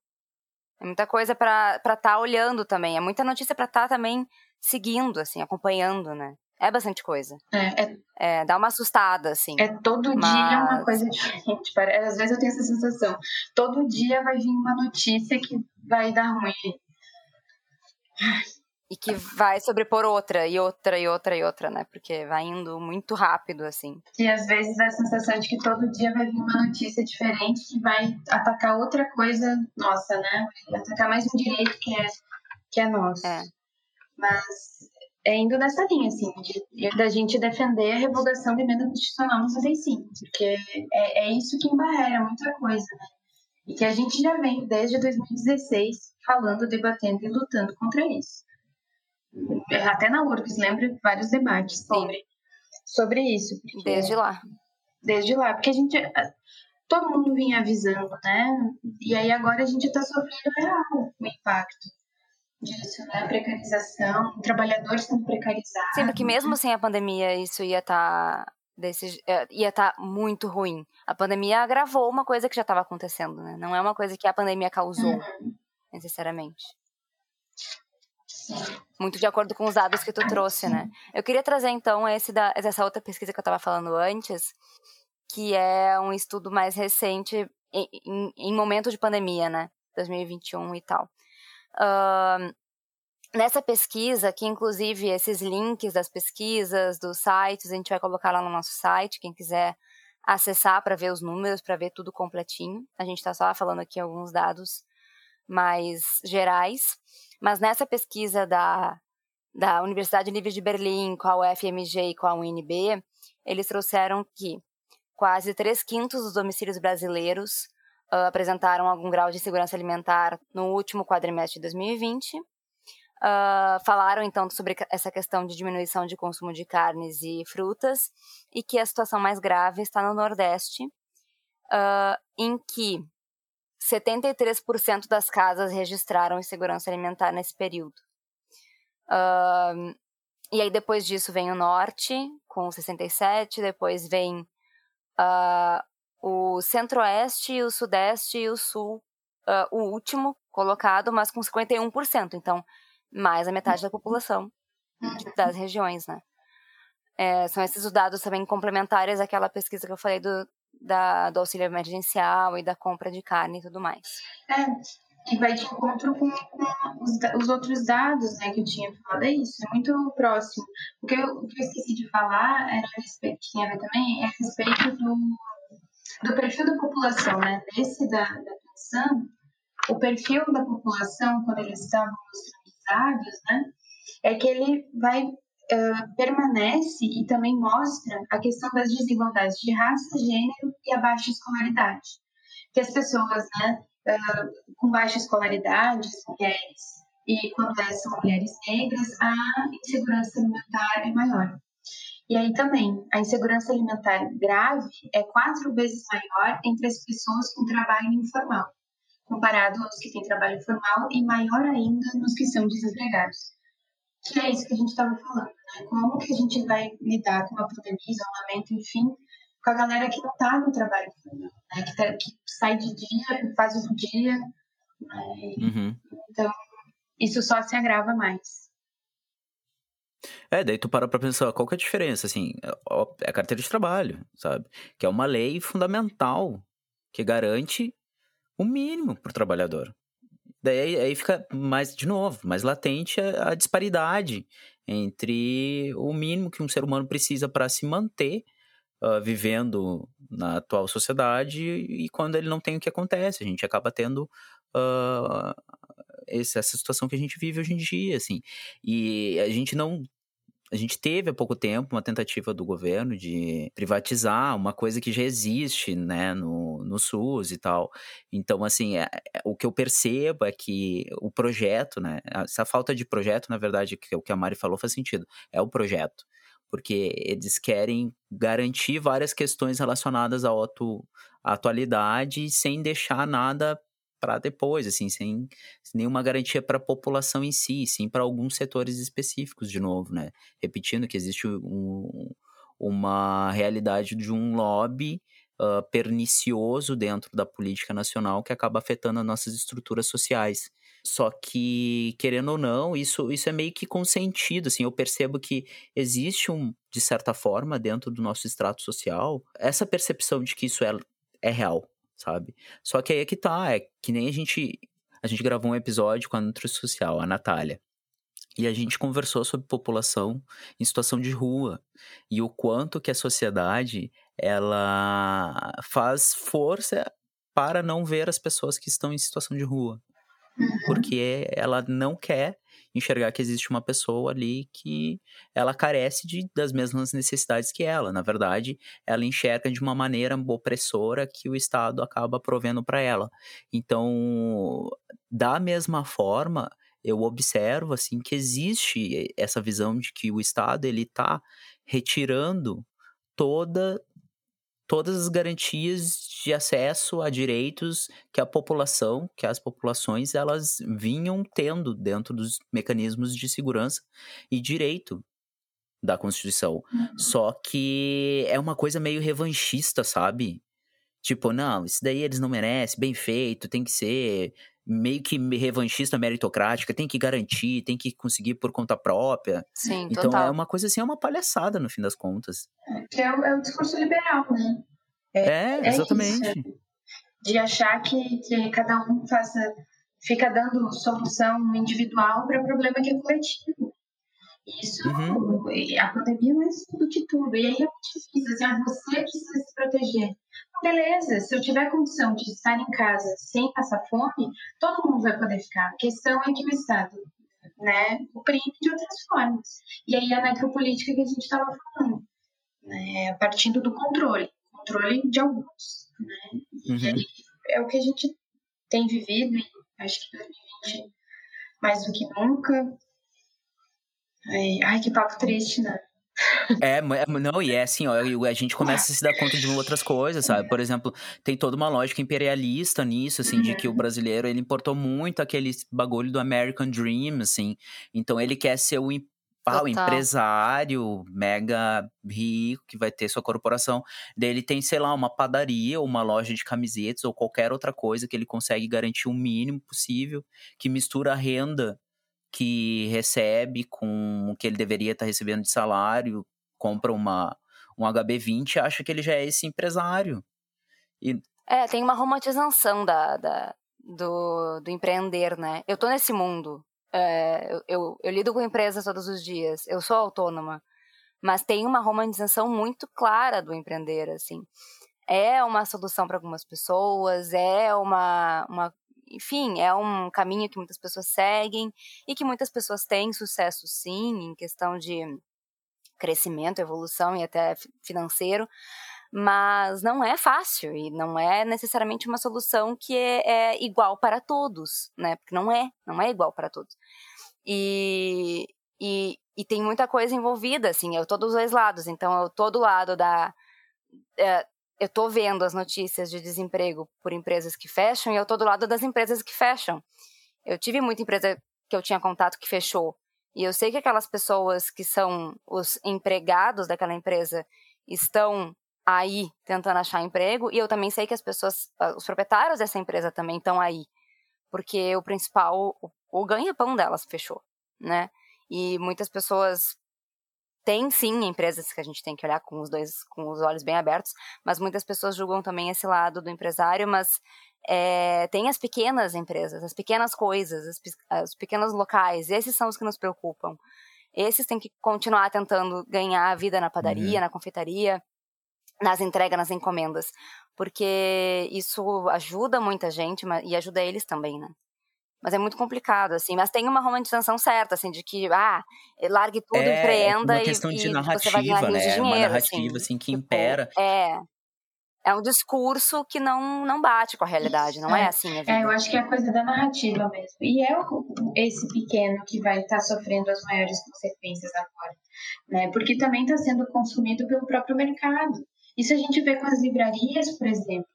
é muita coisa pra estar tá olhando também. É muita notícia pra estar também seguindo, assim, acompanhando, né? É bastante coisa. É, é, É, dá uma assustada, assim. é todo dia uma Mas- coisa diferente. Às vezes eu tenho essa sensação. Todo dia vai vir uma notícia que vai dar ruim. E que vai sobrepor outra, e outra, e outra, e outra, né? Porque vai indo muito rápido, assim. E às vezes a sensação de que todo dia vai vir uma notícia diferente que vai atacar outra coisa nossa, né? Vai atacar mais um direito que é, que é nosso. É. Mas é indo nessa linha, assim, de, da gente defender a revogação da emenda constitucional 95, porque é, é isso que embarrera muita coisa, né? E que a gente já vem desde 2016 falando, debatendo e lutando contra isso. Até na URGS, lembra vários debates sobre, sobre isso. Desde lá. Desde lá, porque a gente. Todo mundo vinha avisando, né? E aí agora a gente está sofrendo real o impacto disso, né? Precarização, trabalhadores sendo precarizados. Sim, porque mesmo sem a pandemia isso ia estar. Tá desse, é, ia estar tá muito ruim. A pandemia agravou uma coisa que já estava acontecendo, né? Não é uma coisa que a pandemia causou, uhum. necessariamente. Muito de acordo com os dados que tu trouxe, né? Eu queria trazer, então, esse da, essa outra pesquisa que eu estava falando antes, que é um estudo mais recente em, em, em momento de pandemia, né? 2021 e tal. Uh, nessa pesquisa, que inclusive esses links das pesquisas, dos sites, a gente vai colocar lá no nosso site, quem quiser acessar para ver os números, para ver tudo completinho. A gente está só falando aqui alguns dados mais gerais. Mas nessa pesquisa da, da Universidade Livre de Berlim com a UFMG e com a UNB, eles trouxeram que quase três quintos dos domicílios brasileiros uh, apresentaram algum grau de segurança alimentar no último quadrimestre de 2020. Uh, ah, falaram então sobre essa questão de diminuição de consumo de carnes e frutas e que a situação mais grave está no Nordeste, uh, em que 73% das casas registraram insegurança alimentar nesse período. Uh, e aí depois disso vem o norte, com 67, depois vem o centro-oeste, o sudeste e o sul, uh, o último colocado, mas com 51%. Então, mais a metade da população das regiões, né? É, são esses os dados também complementares àquela pesquisa que eu falei do, da, do auxílio emergencial e da compra de carne e tudo mais. É, e vai de encontro com, com os, os, outros dados né, que eu tinha falado, é isso, é muito próximo. O que eu, o que eu esqueci de falar era a respeito, que tinha a ver também, é a respeito do, do perfil da população, né? Desse da, da pensão, o perfil da população, quando eles estavam mostrando dados, né? É que ele vai uh, permanece e também mostra a questão das desigualdades de raça, gênero e a baixa escolaridade. Que as pessoas, né, uh, com baixa escolaridade, mulheres, e quando elas são mulheres negras, a insegurança alimentar é maior. E aí também, a insegurança alimentar grave é quatro vezes maior entre as pessoas com trabalho informal, comparado aos que têm trabalho formal, e maior ainda nos que são desempregados. Que é isso que a gente estava falando, né? Como que a gente vai lidar com a pandemia, isolamento, enfim, com a galera que não está no trabalho formal, né? Que, tá, que, sai de dia, faz o dia. Né? Uhum. Então, isso só se agrava mais. É, daí tu para pra pensar, qual que é a diferença, assim, é, é a carteira de trabalho, sabe? Que é uma lei fundamental que garante o mínimo pro trabalhador. Daí aí fica mais, de novo, mais latente a, a disparidade entre o mínimo que um ser humano precisa para se manter uh, vivendo na atual sociedade e quando ele não tem o que acontece. A gente acaba tendo uh, esse, essa situação que a gente vive hoje em dia, assim. E a gente não a gente teve há pouco tempo uma tentativa do governo de privatizar uma coisa que já existe, né, no, no SUS e tal. Então, assim, é, é, o que eu percebo é que o projeto, né, essa falta de projeto, na verdade, que o que a Mari falou faz sentido, é o projeto. Porque eles querem garantir várias questões relacionadas à, à atualidade sem deixar nada para depois, assim, sem, nenhuma garantia para a população em si, sim para alguns setores específicos, de novo, né? Repetindo que existe um, uma realidade de um lobby uh, pernicioso dentro da política nacional que acaba afetando as nossas estruturas sociais. Só que, querendo ou não, isso, isso é meio que consentido, assim, eu percebo que existe um, de certa forma, dentro do nosso extrato social, essa percepção de que isso é, é real, sabe? Só que aí é que tá, é que nem a gente. A gente gravou um episódio com a Nutrissocial, a Natália. E a gente conversou sobre população em situação de rua e o quanto que a sociedade ela faz força para não ver as pessoas que estão em situação de rua. Uhum. Porque ela não quer enxergar que existe uma pessoa ali que ela carece de, das mesmas necessidades que ela. Na verdade, ela enxerga de uma maneira opressora que o Estado acaba provendo para ela. Então, da mesma forma, eu observo assim que existe essa visão de que o Estado ele está retirando toda todas as garantias de acesso a direitos que a população, que as populações elas vinham tendo dentro dos mecanismos de segurança e direito da Constituição. Uhum. Só que é uma coisa meio revanchista, sabe? Tipo, não, isso daí eles não merecem, bem feito, tem que ser meio que revanchista meritocrática, tem que garantir, tem que conseguir por conta própria. Sim, Então total. é uma coisa assim, é uma palhaçada no fim das contas. Que é o, é o discurso liberal, né? É, É exatamente. isso. De achar que, que cada um faça, fica dando solução individual para problema que é coletivo. Isso, Uhum. a pandemia não é tudo de tudo. E aí é muito difícil, assim, ah, você precisa se proteger. Beleza, se eu tiver condição de estar em casa sem passar fome, todo mundo vai poder ficar. A questão é que o Estado né, oprime de outras formas. E aí a necropolítica que a gente estava falando, né, partindo do controle, controle de alguns. Né, e Uhum. aí é o que a gente tem vivido, e acho que 2020, mais do que nunca. Ai, ai, que papo triste, né? É, mas- não, e é assim, ó, a gente começa a se dar conta de outras coisas, sabe? Por exemplo, tem toda uma lógica imperialista nisso, assim, de que o brasileiro, ele importou muito aquele bagulho do American Dream, assim. Então ele quer ser o, ah, o empresário mega rico que vai ter sua corporação. Daí ele tem, sei lá, uma padaria ou uma loja de camisetas ou qualquer outra coisa que ele consegue garantir o mínimo possível, que mistura a renda que recebe com o que ele deveria estar recebendo de salário, compra uma, um HB20 e acha que ele já é esse empresário. É, tem uma romantização da, da- do, do empreender, né? Eu tô nesse mundo. é, eu, eu, eu lido com empresas todos os dias. Eu sou autônoma. Mas tem uma romantização muito clara do empreender, assim. É uma solução para algumas pessoas, é uma, uma. Enfim, é um caminho que muitas pessoas seguem e que muitas pessoas têm sucesso, sim, em questão de crescimento, evolução e até fi- financeiro mas não é fácil e não é necessariamente uma solução que é, é igual para todos, né? Porque não é, não é igual para todos. E, e, e tem muita coisa envolvida, assim, eu tô dos dois lados, então eu tô do lado da. é, eu tô vendo as notícias de desemprego por empresas que fecham e eu tô do lado das empresas que fecham. Eu tive muita empresa que eu tinha contato que fechou. E eu sei que aquelas pessoas que são os empregados daquela empresa estão aí tentando achar emprego e eu também sei que as pessoas, ah, os proprietários dessa empresa também estão aí, porque o principal, o, o ganha-pão delas fechou, né? E muitas pessoas têm sim empresas que a gente tem que olhar com os dois, com os olhos bem abertos, mas muitas pessoas julgam também esse lado do empresário, mas é, tem as pequenas empresas, as pequenas coisas, as, pe- os pequenos locais, esses são os que nos preocupam. Esses têm que continuar tentando ganhar a vida na padaria, na confeitaria, nas entregas, nas encomendas, porque isso ajuda muita gente e ajuda eles também, né? Mas é muito complicado, assim. Mas tem uma romantização certa, assim, de que, ah, largue tudo, é empreenda uma e, questão e de você vai ganhar narrativa, né? É uma dinheiro, narrativa, assim. assim, que Tipo, impera. É. É um discurso que não, não bate com a realidade, não é, É. assim. É, eu acho que é a coisa da narrativa mesmo. E é o- esse pequeno que vai estar sofrendo as maiores consequências agora. Né? Porque também está sendo consumido pelo próprio mercado. Isso a gente vê com as livrarias, por exemplo.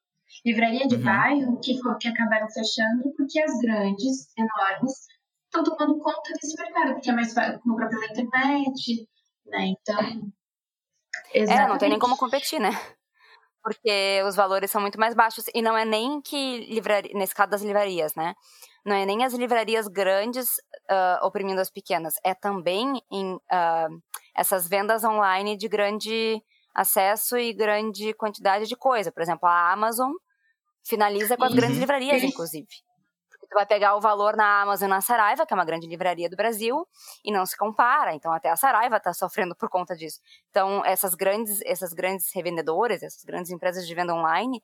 Livraria de Uhum. bairro que, que acabaram fechando porque as grandes, enormes, estão tomando conta desse mercado, porque é mais fácil comprar pela internet, né? Então. É, não tem nem como exatamente. competir, né? Porque os valores são muito mais baixos. E não é nem que, livraria, nesse caso das livrarias, né? Não é nem as livrarias grandes ah, oprimindo as pequenas. É também em ah, essas vendas online de grande acesso e grande quantidade de coisa. Por exemplo, a Amazon finaliza com as Isso. grandes livrarias, Isso. inclusive. Porque tu vai pegar o valor na Amazon na Saraiva, que é uma grande livraria do Brasil, e não se compara. Então, até a Saraiva está sofrendo por conta disso. Então, essas grandes, essas grandes revendedoras, essas grandes empresas de venda online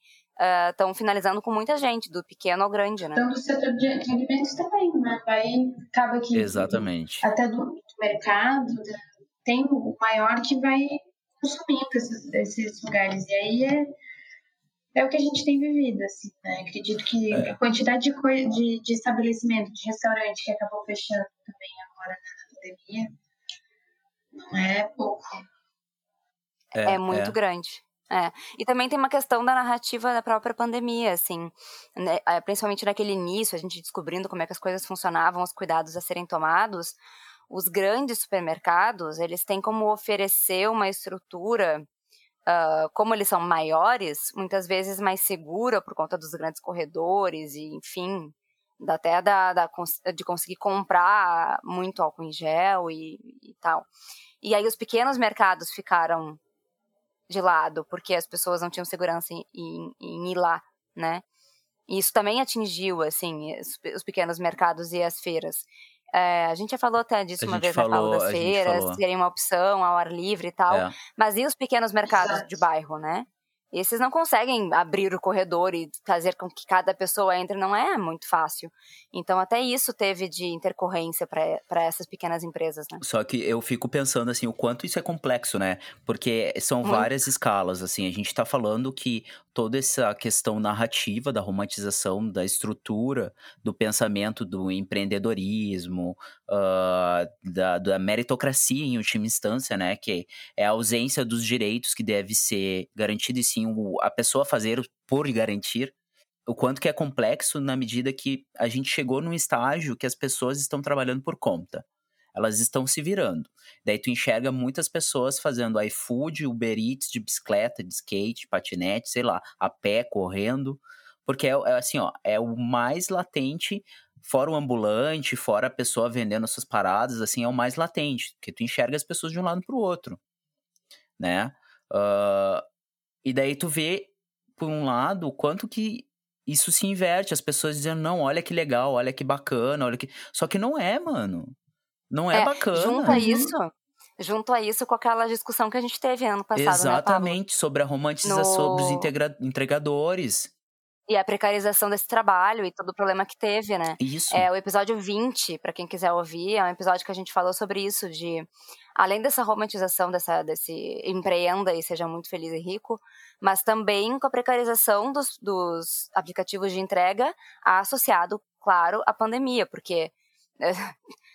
estão finalizando com muita gente, do pequeno ao grande, né? Então, do setor de, de alimentos também, né? Vai, acaba que Exatamente. até do, do mercado, da- tem o maior que vai consumindo esses, esses lugares. E aí é, é o que a gente tem vivido, assim, né? Acredito que É. a quantidade de, coi- de, de estabelecimento, de restaurante que acabou fechando também agora na pandemia, não é pouco. É, muito grande. É. E também tem uma questão da narrativa da própria pandemia, assim, né, é, principalmente naquele início, a gente descobrindo como é que as coisas funcionavam, os cuidados a serem tomados, os grandes supermercados, eles têm como oferecer uma estrutura, ah, como eles são maiores, muitas vezes mais segura por conta dos grandes corredores e, enfim, até da, da de conseguir comprar muito álcool em gel e, e tal. E aí os pequenos mercados ficaram de lado, porque as pessoas não tinham segurança em, em- em ir lá, né? E isso também atingiu, assim, os, os pequenos mercados e as feiras. É, a gente já falou até disso A uma vez na falou, fala das feiras, serem uma opção ao ar livre e tal. É. Mas e os pequenos mercados de bairro, né? Esses não conseguem abrir o corredor e fazer com que cada pessoa entre, não é muito fácil. Então, até isso teve de intercorrência para essas pequenas empresas, né? Só que eu fico pensando assim, o quanto isso é complexo, né? Porque são várias escalas, assim. A gente tá falando que toda essa questão narrativa da romantização da estrutura, do pensamento do empreendedorismo, ah, da, da meritocracia em última instância, né? Que é a ausência dos direitos que deve ser garantido e sim o- a pessoa fazer por garantir. O quanto que é complexo na medida que a gente chegou num estágio que as pessoas estão trabalhando por conta elas estão se virando. Daí tu enxerga muitas pessoas fazendo iFood, Uber Eats de bicicleta, de skate, patinete, sei lá, a pé, correndo, porque é, é assim, ó, é o mais latente, fora o ambulante, fora a pessoa vendendo as suas paradas, assim, é o mais latente, porque tu enxerga as pessoas de um lado pro outro, né? Ah, e daí tu vê, por um lado, o quanto que isso se inverte, as pessoas dizendo, não, olha que legal, olha que bacana, olha que... Só que não é, mano. Não é, É, bacana. Junto a Uhum. isso, junto a isso com aquela discussão que a gente teve ano passado, né? Exatamente, sobre a romantização sobre os No- integra- entregadores. E a precarização desse trabalho e todo o problema que teve, né? Isso. É o episódio 20, para quem quiser ouvir, é um episódio que a gente falou sobre isso, de além dessa romantização dessa, desse empreenda e seja muito feliz e rico, mas também com a precarização dos, dos aplicativos de entrega associado, claro, à pandemia, porque,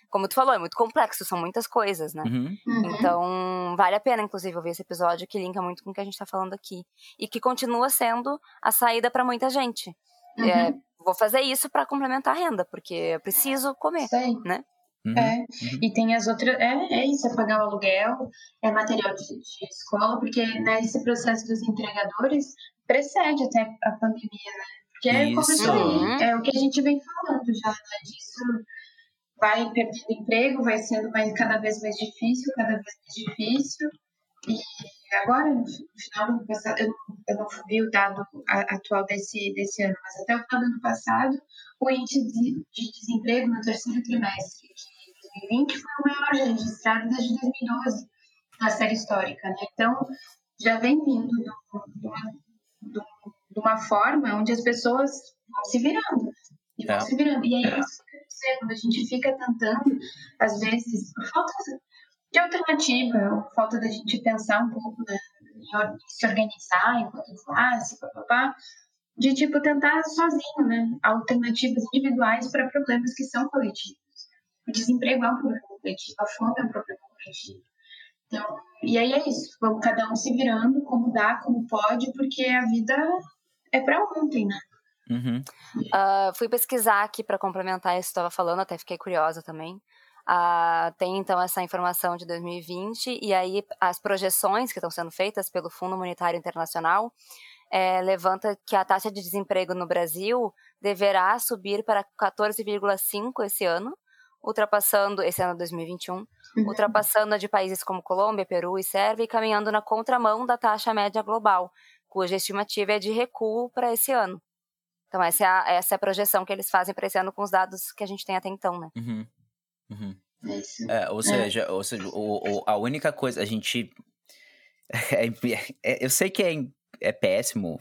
como tu falou, é muito complexo, são muitas coisas, né? Uhum. Uhum. Então, vale a pena, inclusive, ouvir esse episódio que linka muito com o que a gente tá falando aqui. E que continua sendo a saída para muita gente. Uhum. É, vou fazer isso para complementar a renda, porque eu preciso comer. Isso aí. Uhum. É. Uhum. E tem as outras. É, é isso, é pagar o aluguel, é material de, de escola, porque né, esse processo dos entregadores precede até a pandemia, né? Porque é como eu Isso. falei, é o que a gente vem falando já, né? Disso vai perdendo emprego, vai sendo mais, cada vez mais difícil, cada vez mais difícil. E agora, no fi- no final do ano passado, eu, não- eu não vi o dado atual desse, desse ano, mas até o final do ano passado, o índice de, de desemprego no terceiro trimestre de 2020 foi o maior já registrado desde 2012 na série histórica, né? Então, já vem vindo de um- uma, de um- uma forma onde as pessoas vão se virando. E vão É. se virando. E aí, isso dizer, quando a gente fica tentando, às vezes, por falta de alternativa, falta da gente pensar um pouco né, se organizar enquanto classe, papapá, de tipo tentar sozinho, né? Alternativas individuais para problemas que são coletivos. O desemprego é um problema coletivo, a fome é um problema coletivo. Então, e aí é isso, vamos cada um se virando como dá, como pode, porque a vida é para ontem, né? Uhum. Ah, fui pesquisar aqui para complementar isso que estava falando, até fiquei curiosa também. Ah, tem então essa informação de 2020 e aí as projeções que estão sendo feitas pelo Fundo Monetário Internacional eh, levanta que a taxa de desemprego no Brasil deverá subir para 14,5 esse ano, ultrapassando esse ano 2021, ultrapassando a de países como Colômbia, Peru e Sérvia e caminhando na contramão da taxa média global, cuja estimativa é de recuo para esse ano. Então, essa é, a, essa é a projeção que eles fazem para esse ano com os dados que a gente tem até então, né? Uhum. Uhum. É isso. É, ou seja, ou seja o, o- a única coisa, a gente. é- é- eu sei que é, é péssimo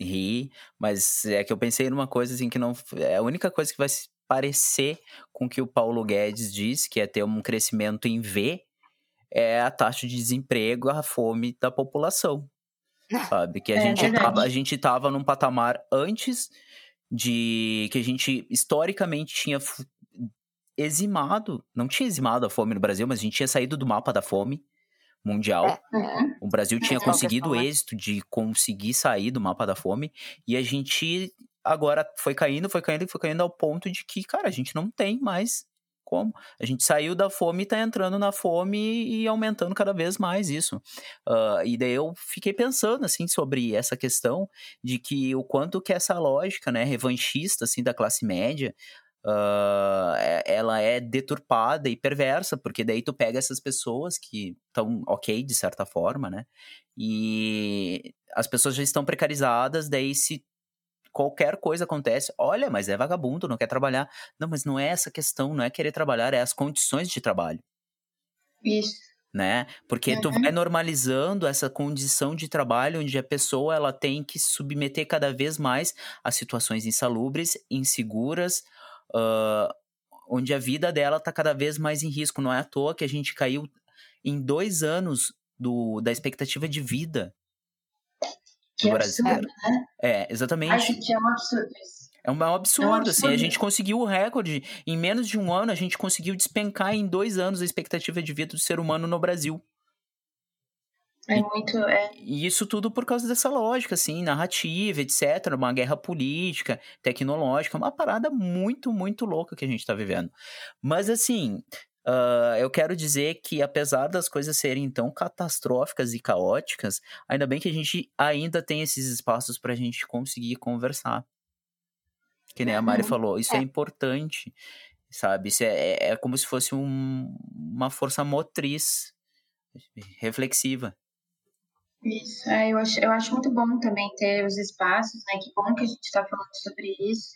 rir, mas é que eu pensei numa coisa assim que não. É a única coisa que vai se parecer com o que o Paulo Guedes disse, que é ter um crescimento em V, é a taxa de desemprego, a fome da população. Sabe? Que a, É gente verdade. tava, a gente tava num patamar antes de que a gente historicamente tinha eximado, não tinha eximado a fome no Brasil, mas a gente tinha saído do mapa da fome mundial. É. Uhum. O Brasil tinha conseguido o é- êxito de conseguir sair do mapa da fome e a gente agora foi caindo, foi caindo e foi caindo ao ponto de que, cara, a gente não tem mais como. A gente saiu da fome e tá entrando na fome e aumentando cada vez mais isso. Ah, e daí eu fiquei pensando, assim, sobre essa questão de que o quanto que essa lógica, né, revanchista, assim, da classe média, é- ela é deturpada e perversa, porque daí tu pega essas pessoas que estão ok, de certa forma, né, e as pessoas já estão precarizadas, daí se qualquer coisa acontece, olha, mas é vagabundo, não quer trabalhar. Não, mas não é essa questão, não é querer trabalhar, é as condições de trabalho Isso. né? Porque tu Uhum. vai normalizando essa condição de trabalho onde a pessoa ela tem que se submeter cada vez mais a situações insalubres, inseguras, ah, onde a vida dela tá cada vez mais em risco. Não é à toa que a gente caiu em dois anos do, da expectativa de vida Que do absurdo, brasileiro. né? É, exatamente. gente, é um absurdo isso. É um absurdo, assim. A absurdo. gente conseguiu o recorde. Em menos de um ano, a gente conseguiu despencar em dois anos a expectativa de vida do ser humano no Brasil. É muito. É, E isso tudo por causa dessa lógica, assim, narrativa, etc. Uma guerra política, tecnológica, uma parada muito, muito louca que a gente tá vivendo. Mas, assim, ah, eu quero dizer que, apesar das coisas serem tão catastróficas e caóticas, ainda bem que a gente ainda tem esses espaços pra gente conseguir conversar. Que nem a Mari Uhum. falou, isso é, É. importante, sabe? Isso é, é, é como se fosse um- uma força motriz reflexiva. Isso, é, eu, acho, eu acho muito bom também ter os espaços, né? Que bom que a gente está falando sobre isso.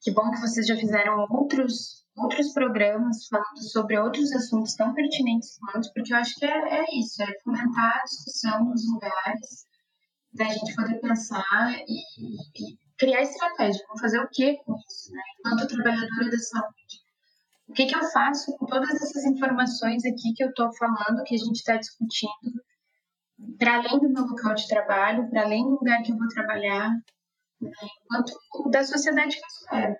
Que bom que vocês já fizeram outros, outros programas falando sobre outros assuntos tão pertinentes quanto, porque eu acho que é, é isso, é fomentar a discussão nos lugares, da gente poder pensar e, e criar estratégia. Vamos fazer o que com isso, né? Enquanto trabalhadora da saúde. O que, que eu faço com todas essas informações aqui que eu estou falando, que a gente está discutindo? para além do meu local de trabalho, para além do lugar que eu vou trabalhar, né, quanto da sociedade que eu espero.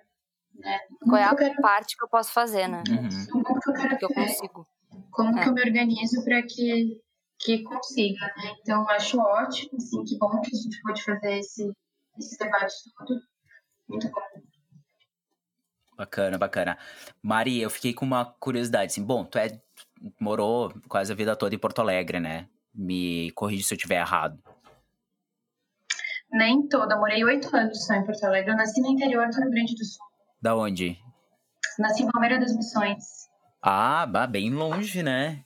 Né? Como Qual é a quero, parte que eu posso fazer, né? Uhum. como que eu quero Que eu consigo. como É. que eu me organizo para que, que consiga. Né? Então, eu acho ótimo, assim, que bom que a gente pode fazer esse, esse debate todo. Muito bom. Bacana, bacana. Mari, eu fiquei com uma curiosidade, assim, bom, tu é, morou quase a vida toda em Porto Alegre, né? Me corrige se eu estiver errado. Nem toda, eu morei oito anos só em Porto Alegre. Eu nasci no interior do Rio Grande do Sul. Da onde? Nasci em Palmeira das Missões. Ah, bem longe, né?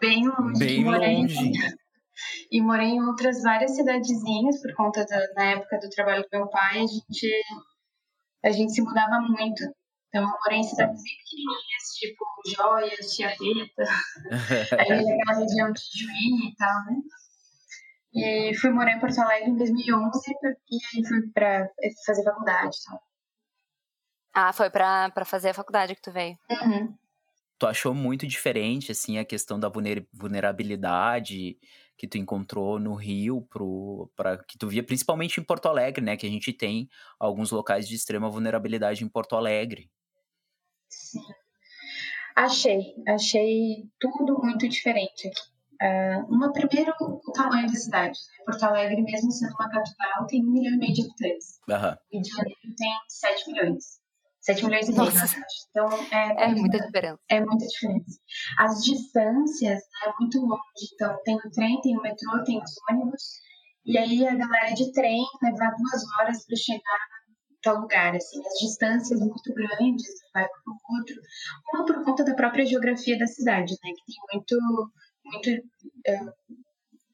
Bem longe. Bem morei, longe. E morei em outras várias cidadezinhas por conta da na época do trabalho do meu pai, a gente a gente se mudava muito. Então eu morei em cidades bem pequenininhas, tipo Joias, Tia Rita, aí naquela região de Juí e tal, né? E fui morar em Porto Alegre em 2011 e aí fui pra fazer faculdade e tal. Ah, foi pra, pra fazer a faculdade que tu veio. Uhum. tu achou muito diferente, assim, a questão da vulner- vulnerabilidade que tu encontrou no Rio pro, pra, que tu via principalmente em Porto Alegre, né? Que a gente tem alguns locais de extrema vulnerabilidade em Porto Alegre. Sim. Achei, achei tudo muito diferente aqui. Ah, uma, primeiro, o tamanho da cidade. né? Porto Alegre, mesmo sendo uma capital, tem um milhão e meio de habitantes. Aham. Rio de Janeiro tem 7 milhões. 7 milhões e meio. Então, é, É muita diferença. é muita diferença. As distâncias é muito longe. Então, tem o trem, tem o metrô, tem os ônibus. E aí, a galera de trem levar duas horas para chegar em tal lugar. Assim, as distâncias muito grandes, vai para o outro. Uma por conta da própria geografia da cidade, né? Que tem muito, muito é,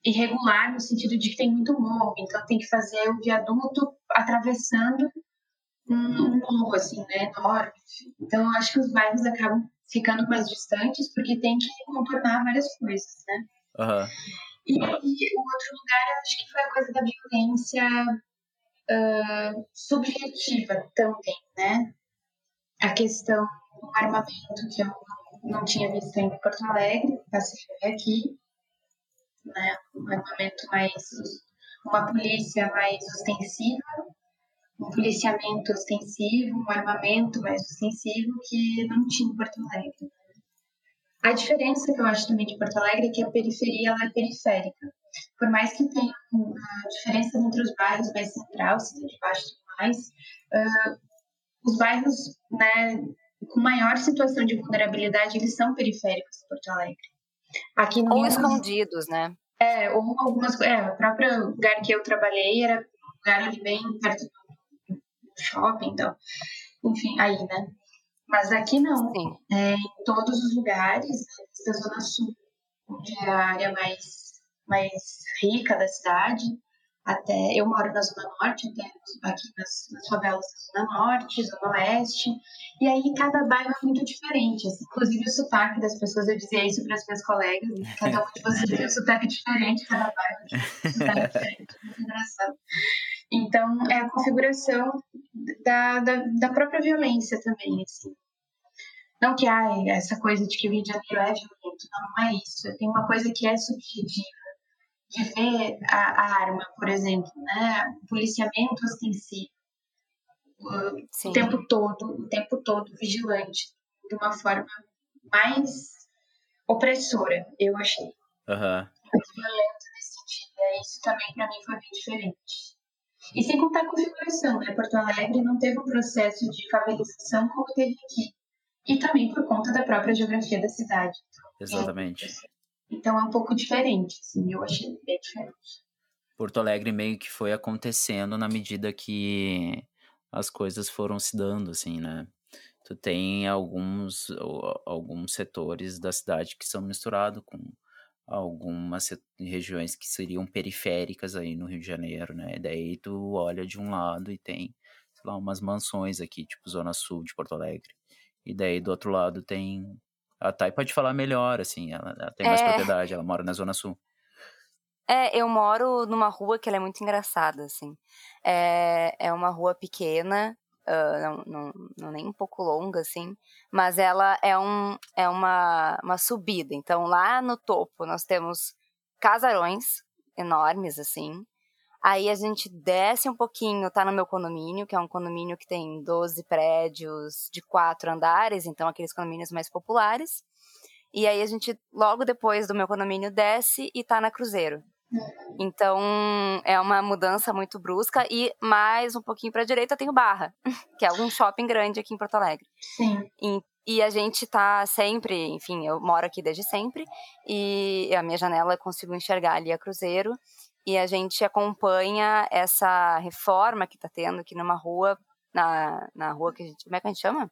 irregular no sentido de que tem muito morro. Então, tem que fazer o viaduto atravessando um, morro, assim, né, enorme. Então, acho que os bairros acabam ficando mais distantes porque tem que contornar várias coisas, né? Aham. E, e o outro lugar, eu acho que foi a coisa da violência ah, subjetiva também, né? A questão do armamento que eu não tinha visto em Porto Alegre, passei aqui, né? Um armamento mais uma polícia mais ostensiva, um policiamento ostensivo, um armamento mais ostensivo que não tinha em Porto Alegre. A diferença que eu acho também de Porto Alegre é que a periferia ela é periférica. Por mais que tenha uma diferença entre os bairros mais central, cidade baixa e tudo mais, uh, os bairros né, com maior situação de vulnerabilidade, eles são periféricos de Porto Alegre. Aqui no ou Rio, escondidos, né? É, ou algumas é, o próprio lugar que eu trabalhei era um lugar ali bem perto do shopping, então, enfim, aí, né? Mas aqui não. É, em todos os lugares, da Zona Sul, onde é a área mais, mais rica da cidade, até eu moro na Zona Norte, até aqui nas, nas favelas da Zona Norte, Zona Oeste, e aí cada bairro é muito diferente. Assim, inclusive o sotaque das pessoas, eu dizia isso para as minhas colegas, cada um de vocês tem um sotaque diferente, cada bairro tem um sotaque diferente, muito engraçado. Então, é a configuração da, da, da própria violência também, assim. Não que ai, essa coisa de que o Rio de Janeiro é violento, não, não é isso. Tem uma coisa que é subjetiva de ver a, a arma, por exemplo, né? O policiamento ostensivo o tempo todo, o tempo todo vigilante, de uma forma mais opressora, eu achei. Uhum. Mais violenta nesse sentido. E isso também para mim foi bem diferente. E sem contar a configuração, né? Porto Alegre não teve um processo de favelização como teve aqui. E também por conta da própria geografia da cidade. Exatamente. Então é um pouco diferente, assim, eu achei bem diferente. Porto Alegre meio que foi acontecendo na medida que as coisas foram se dando, assim, né? Tu tem alguns, alguns setores da cidade que são misturados com algumas regiões que seriam periféricas aí no Rio de Janeiro, né? Daí tu olha de um lado e tem, sei lá, umas mansões aqui, tipo Zona Sul de Porto Alegre. E daí do outro lado tem a Thay pode falar melhor, assim, ela, ela tem mais é... propriedade, ela mora na Zona Sul. É, eu moro numa rua que ela é muito engraçada, assim. É, é uma rua pequena, uh, não, não, não, nem um pouco longa, assim, mas ela é, um, é uma, uma subida. Então, lá no topo, nós temos casarões enormes, assim. Aí a gente desce um pouquinho, tá no meu condomínio, que é um condomínio que tem 12 prédios de quatro andares, então aqueles condomínios mais populares. E aí a gente, logo depois do meu condomínio, desce e tá na Cruzeiro. Então, é uma mudança muito brusca. E mais um pouquinho para a direita tem o Barra, que é um shopping grande aqui em Porto Alegre. Sim. E, e, a gente tá sempre, enfim, eu moro aqui desde sempre. E a minha janela eu consigo enxergar ali a Cruzeiro. E a gente acompanha essa reforma que está tendo aqui numa rua, na, na rua que a gente. Como é que a gente chama?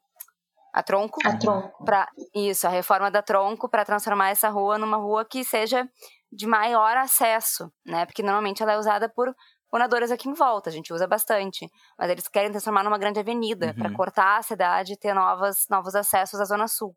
A Tronco. A Tronco. Pra, isso, a reforma da Tronco para transformar essa rua numa rua que seja de maior acesso, né? Porque normalmente ela é usada por moradores aqui em volta, a gente usa bastante. Mas eles querem transformar numa grande avenida uhum. para cortar a cidade e ter novas, novos acessos à Zona Sul.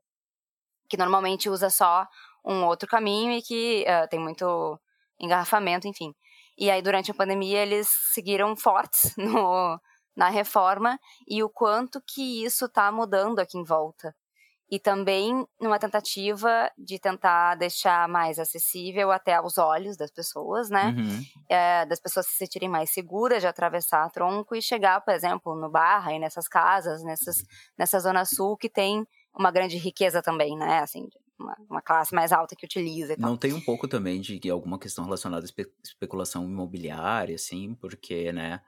Que normalmente usa só um outro caminho e que uh, tem muito engarrafamento, enfim. E aí, durante a pandemia, eles seguiram fortes no, na reforma e o quanto que isso está mudando aqui em volta e também numa tentativa de tentar deixar mais acessível até aos olhos das pessoas, né? Uhum. É, das pessoas se sentirem mais seguras de atravessar a tronco e chegar, por exemplo, no Barra e nessas casas, nessas, nessa zona sul que tem uma grande riqueza também, né? Assim, uma, uma classe mais alta que utiliza. Não tem um pouco também de alguma questão relacionada à espe especulação imobiliária, assim, porque, né?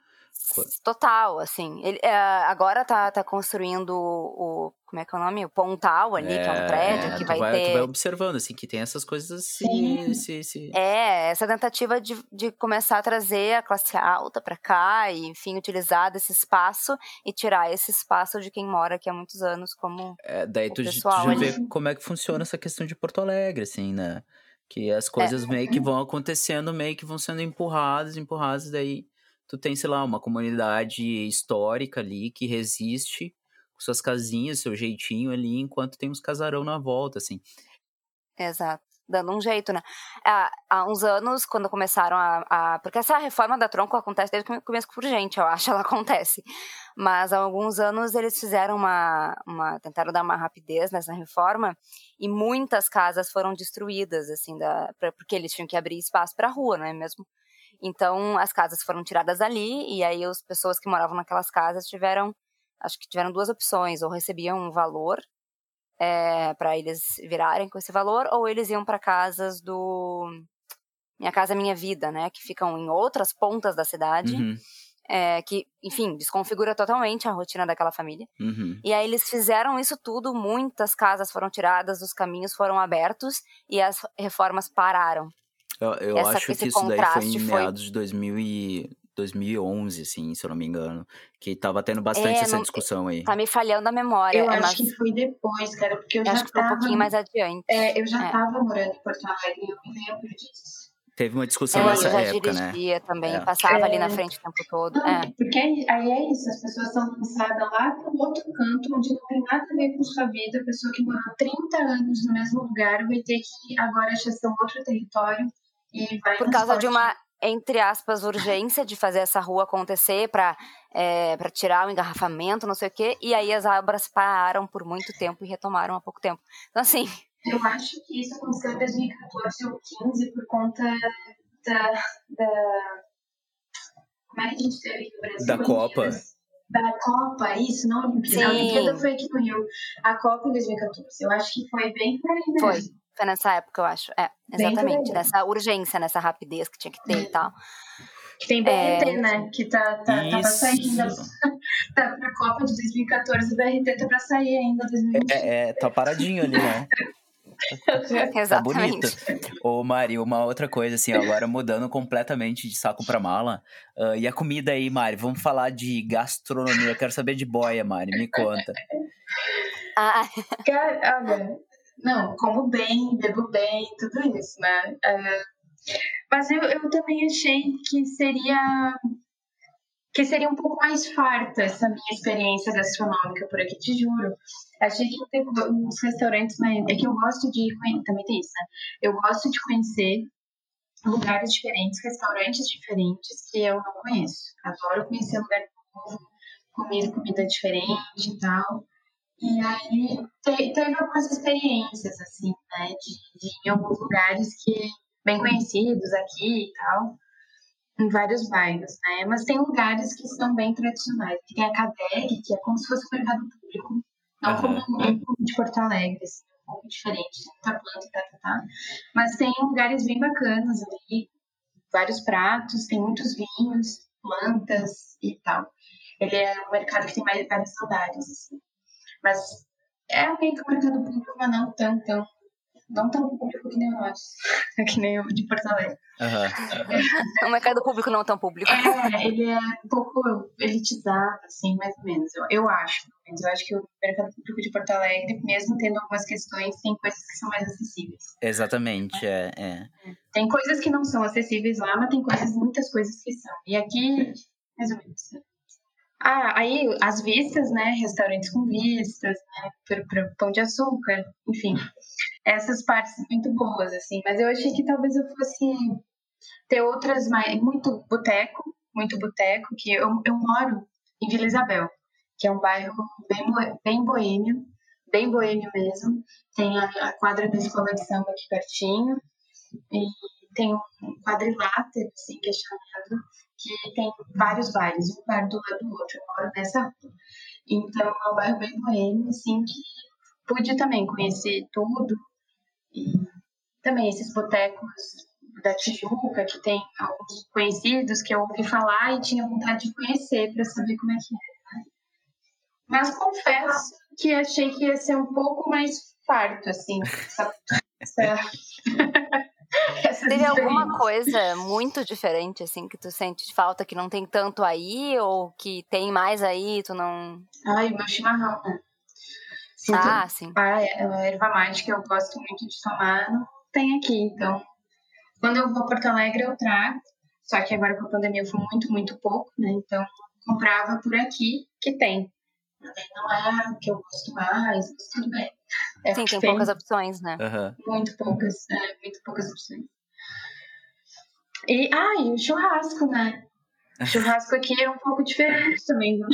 Total, assim. Ele, é, agora tá, tá construindo o, Como é que é o nome? O Pontal ali, é, que é um prédio é, que vai, vai, ter. Tu vai observando, assim, que tem essas coisas assim. Se, se... É, essa tentativa de, de começar a trazer a classe alta para cá e, enfim, utilizar desse espaço e tirar esse espaço de quem mora aqui há muitos anos, como. É, daí tu, tu já vê como é que funciona essa questão de Porto Alegre, assim, né? Que as coisas é. meio que vão acontecendo, meio que vão sendo empurradas, empurradas, daí tu tem, sei lá, uma comunidade histórica ali que resiste com suas casinhas, seu jeitinho ali, enquanto tem uns casarão na volta, assim. Exato. Dando um jeito, né? Há, há uns anos, quando começaram a, a, Porque essa reforma da Tronco acontece desde que começo por gente, eu acho, ela acontece. Mas há alguns anos eles fizeram uma, uma. tentaram dar uma rapidez nessa reforma e muitas casas foram destruídas, assim, da, porque eles tinham que abrir espaço para a rua, não é mesmo? Então, as casas foram tiradas dali, e aí as pessoas que moravam naquelas casas tiveram, acho que tiveram duas opções, ou recebiam um valor é, para eles virarem com esse valor, ou eles iam para casas do Minha Casa Minha Vida, né, que ficam em outras pontas da cidade. Uhum, é, que, enfim, desconfigura totalmente a rotina daquela família. uhum. E aí eles fizeram isso tudo, muitas casas foram tiradas, os caminhos foram abertos e as reformas pararam. Eu, eu Essa- acho que isso daí foi em foi- meados de 2000 e 2011, assim, se eu não me engano. Que tava tendo bastante É, essa não- discussão aí. Tá me falhando a memória, Eu é, acho mas que foi depois, cara, porque eu, eu já acho que foi um tava. pouquinho mais adiante. é, eu já É. tava morando em Porto Alegre e eu me lembro disso. Teve uma discussão É, eu nessa já época, né? dirigia também, É. passava ali na É. frente o tempo todo. Não, É. porque aí é isso, as pessoas são lançadas lá para um outro canto, onde não tem nada a ver com sua vida. A pessoa que morou 30 anos no mesmo lugar vai ter que agora gestar um outro território Por causa de uma, entre aspas, urgência de fazer essa rua acontecer para é, pra tirar o engarrafamento, não sei o quê, e aí as obras pararam por muito tempo e retomaram há pouco tempo. Então, assim, Eu acho que isso aconteceu em 2014 ou 15 por conta da. da... Como é que a gente teve aqui no Brasil? Da Copa. Da Copa, isso, não a Olimpíada. A Sim. Olimpíada foi aqui no Rio. A Copa em 2014. Eu acho que foi bem por aí mesmo. Foi. Foi nessa época, eu acho. É, exatamente. Nessa urgência, nessa rapidez que tinha que ter e tal. Que tem BRT, É, né? Que tá, tá, tava Isso. saindo. Tá pra Copa de 2014, o BRT tá pra sair ainda 2020. É, é, tá paradinho ali, né? Tá bonito. Exatamente. Ô, Mari, uma outra coisa, assim, agora mudando completamente de saco pra mala. ah, e a comida aí, Mari? Vamos falar de gastronomia. Eu quero saber de boia, Mari. Me conta. Ah, Cara, olha, não, como bem, bebo bem, tudo isso, né? É, mas eu, eu também achei que seria que seria um pouco mais farta essa minha experiência gastronômica por aqui, te juro. Achei que ter uns restaurantes, mas é que eu gosto de também tem isso, né? Eu gosto de conhecer lugares diferentes, restaurantes diferentes que eu não conheço. Adoro conhecer lugar novo, comer comida diferente e tal. E aí te- teve algumas experiências, assim, né? De, de ir em alguns lugares que bem conhecidos aqui e tal, em vários bairros, né? Mas tem lugares que são bem tradicionais. Tem a Cadeg, que é como se fosse um mercado público, não Aham. como um de Porto Alegre, assim, um pouco diferente, planta e tá, tá, tá. Mas tem lugares bem bacanas ali, vários pratos, tem muitos vinhos, plantas e tal. Ele é um mercado que tem mais vários andares, assim. Mas é que um mercado público, mas não tão, tão, não tão público que nem nosso, que nem o de Porto Alegre. Aham. o mercado público não tão público. É, ele é um pouco elitizado, assim, mais ou menos, eu, eu acho. Mas eu acho que o mercado público de Porto Alegre, mesmo tendo algumas questões, tem coisas que são mais acessíveis. Exatamente, é, é. Tem coisas que não são acessíveis lá, mas tem coisas, muitas coisas que são. E aqui, mais ou menos. Ah, aí as vistas, né? Restaurantes com vistas, né? Pro pão de açúcar, enfim. Essas partes muito boas, assim. Mas eu achei que talvez eu fosse ter outras mais. Muito boteco, muito boteco, que eu, eu moro em Vila Isabel, que é um bairro bem, bem boêmio, bem boêmio mesmo. Tem a, a quadra da escola de samba aqui pertinho. E tem um quadrilátero, assim, que é chamado, que tem vários bares, um bar do lado do outro. Eu moro nessa rua. Então, é um bairro bem boêmio, assim, que pude também conhecer tudo. E também esses botecos da Tijuca, que tem alguns conhecidos que eu ouvi falar e tinha vontade de conhecer para saber como é que é. Mas confesso que achei que ia ser um pouco mais farto, assim, essa, Teve alguma coisa muito diferente, assim, que tu sente falta que não tem tanto aí, ou que tem mais aí tu não. Ai, o meu chimarrão, né? Sinto, Ah, sim. a, a erva mate que eu gosto muito de tomar não tem aqui. Então, quando eu vou a Porto Alegre, eu trago. Só que agora com a pandemia eu fui muito, muito pouco, né? Então, comprava por aqui, que tem. Também Não é a que eu gosto mais, mas tudo bem. É Sim, tem poucas opções, né? Aham. Muito poucas, é, muito poucas opções. E, ah, e o churrasco, né? O churrasco aqui é um pouco diferente também. né?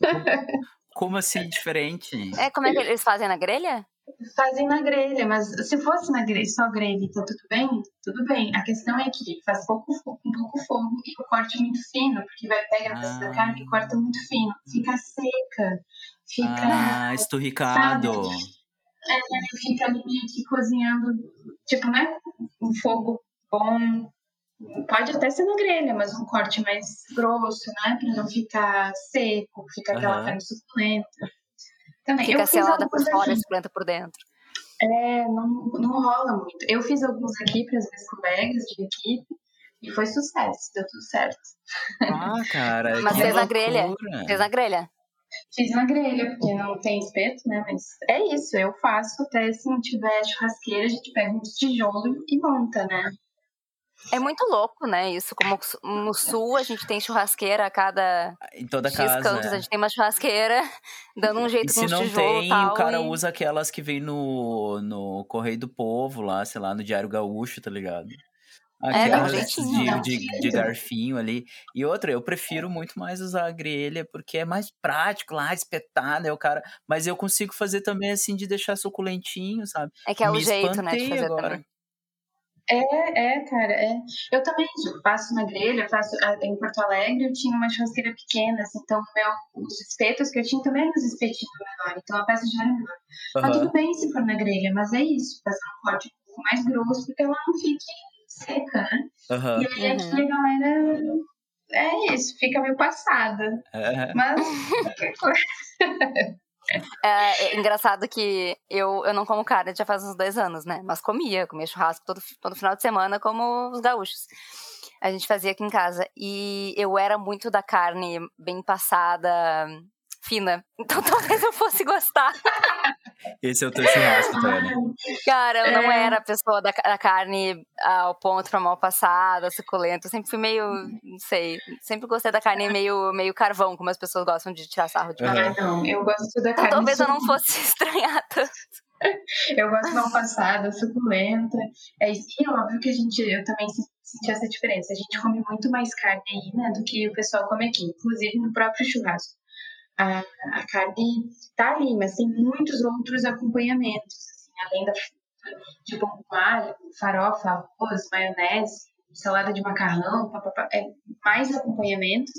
Como assim diferente? É, como é que eles fazem na grelha? fazem na grelha, mas se fosse na grelha, só grelha, tá tudo bem? Tudo bem. A questão é que faz pouco fogo, um pouco fogo e o corte é muito fino, porque vai pegar a peça da Ah. carne e corta muito fino. Fica seca, fica, Ah, esturricado. Fica ali meio que cozinhando, tipo, né? Um fogo bom. Pode até ser na grelha, mas um corte mais grosso, né? Pra não ficar seco, fica aquela Aham. carne suculenta. Também, Fica eu fiz selada por fora e suculenta por dentro. É, não, não rola muito. Eu fiz alguns aqui para as minhas colegas de equipe e foi sucesso, deu tudo certo. Ah, cara. Mas fez na grelha? Fez na grelha? Fiz na grelha, porque não tem espeto, né? Mas é isso, eu faço até se não tiver churrasqueira, a gente pega uns tijolos e monta, né? É muito louco, né? Isso, como no sul a gente tem churrasqueira a cada Em toda X casa. cantos, a né? gente tem uma churrasqueira dando um E jeito com se os não tijolos tem, e tal. o cara e- usa aquelas que vem no, no Correio do Povo lá, sei lá, no Diário Gaúcho, tá ligado? Aquelas dá um de, de, de garfinho ali. E outra, eu prefiro muito mais usar a grelha, porque é mais prático lá, espetar, né, o cara... Mas eu consigo fazer também, assim, de deixar suculentinho, sabe? É que é o Me jeito, né, de fazer agora. também. É, é, cara, é. Eu também faço na grelha, faço ah, em Porto Alegre, eu tinha uma churrasqueira pequena, assim, então meu, os espetos que eu tinha também eram os espetinhos menores, então a peça já era menor. Mas Aham. tudo bem se for na grelha, mas é isso, fazer um corte um pouco mais grosso, porque ela não fique seca, né? Aham. E aí aqui a galera. É isso, fica meio passada. É. Mas qualquer coisa. É, é engraçado que eu, eu não como carne já faz uns dois anos, né? Mas comia, comia churrasco todo, todo final de semana, como os gaúchos. A gente fazia aqui em casa. E eu era muito da carne bem passada, fina. Então talvez eu fosse gostar. Esse é o teu churrasco, Tânia. Cara, eu não É. era a pessoa da, da carne ao ponto pra mal passada, suculenta. Eu sempre fui meio, não sei, sempre gostei da carne meio, meio carvão, como as pessoas gostam de tirar sarro de mim. Aham. Ah, não, eu gosto da Então, carne. talvez eu não suculenta. fosse estranhar tanto. Eu gosto mal passada, suculenta. É isso. E óbvio que a gente, eu também se- senti essa diferença. A gente come muito mais carne aí, né, do que o pessoal come aqui, inclusive no próprio churrasco. A, a carne tá ali, mas tem muitos outros acompanhamentos, assim, além da de pão com alho, farofa, arroz, maionese, salada de macarrão, papapá, é mais acompanhamentos.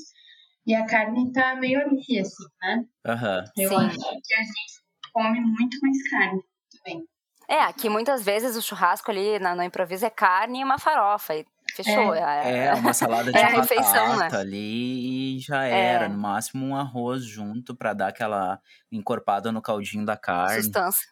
E a carne tá meio ali, assim, né? Aham. Eu Sim. acho que a gente come muito mais carne também. É, aqui muitas vezes o churrasco ali na- no improviso é carne e uma farofa. E fechou. É, É, uma salada de É batata refeição, né? ali e já É. era. No máximo um arroz junto pra dar aquela encorpada no caldinho da carne. sustância.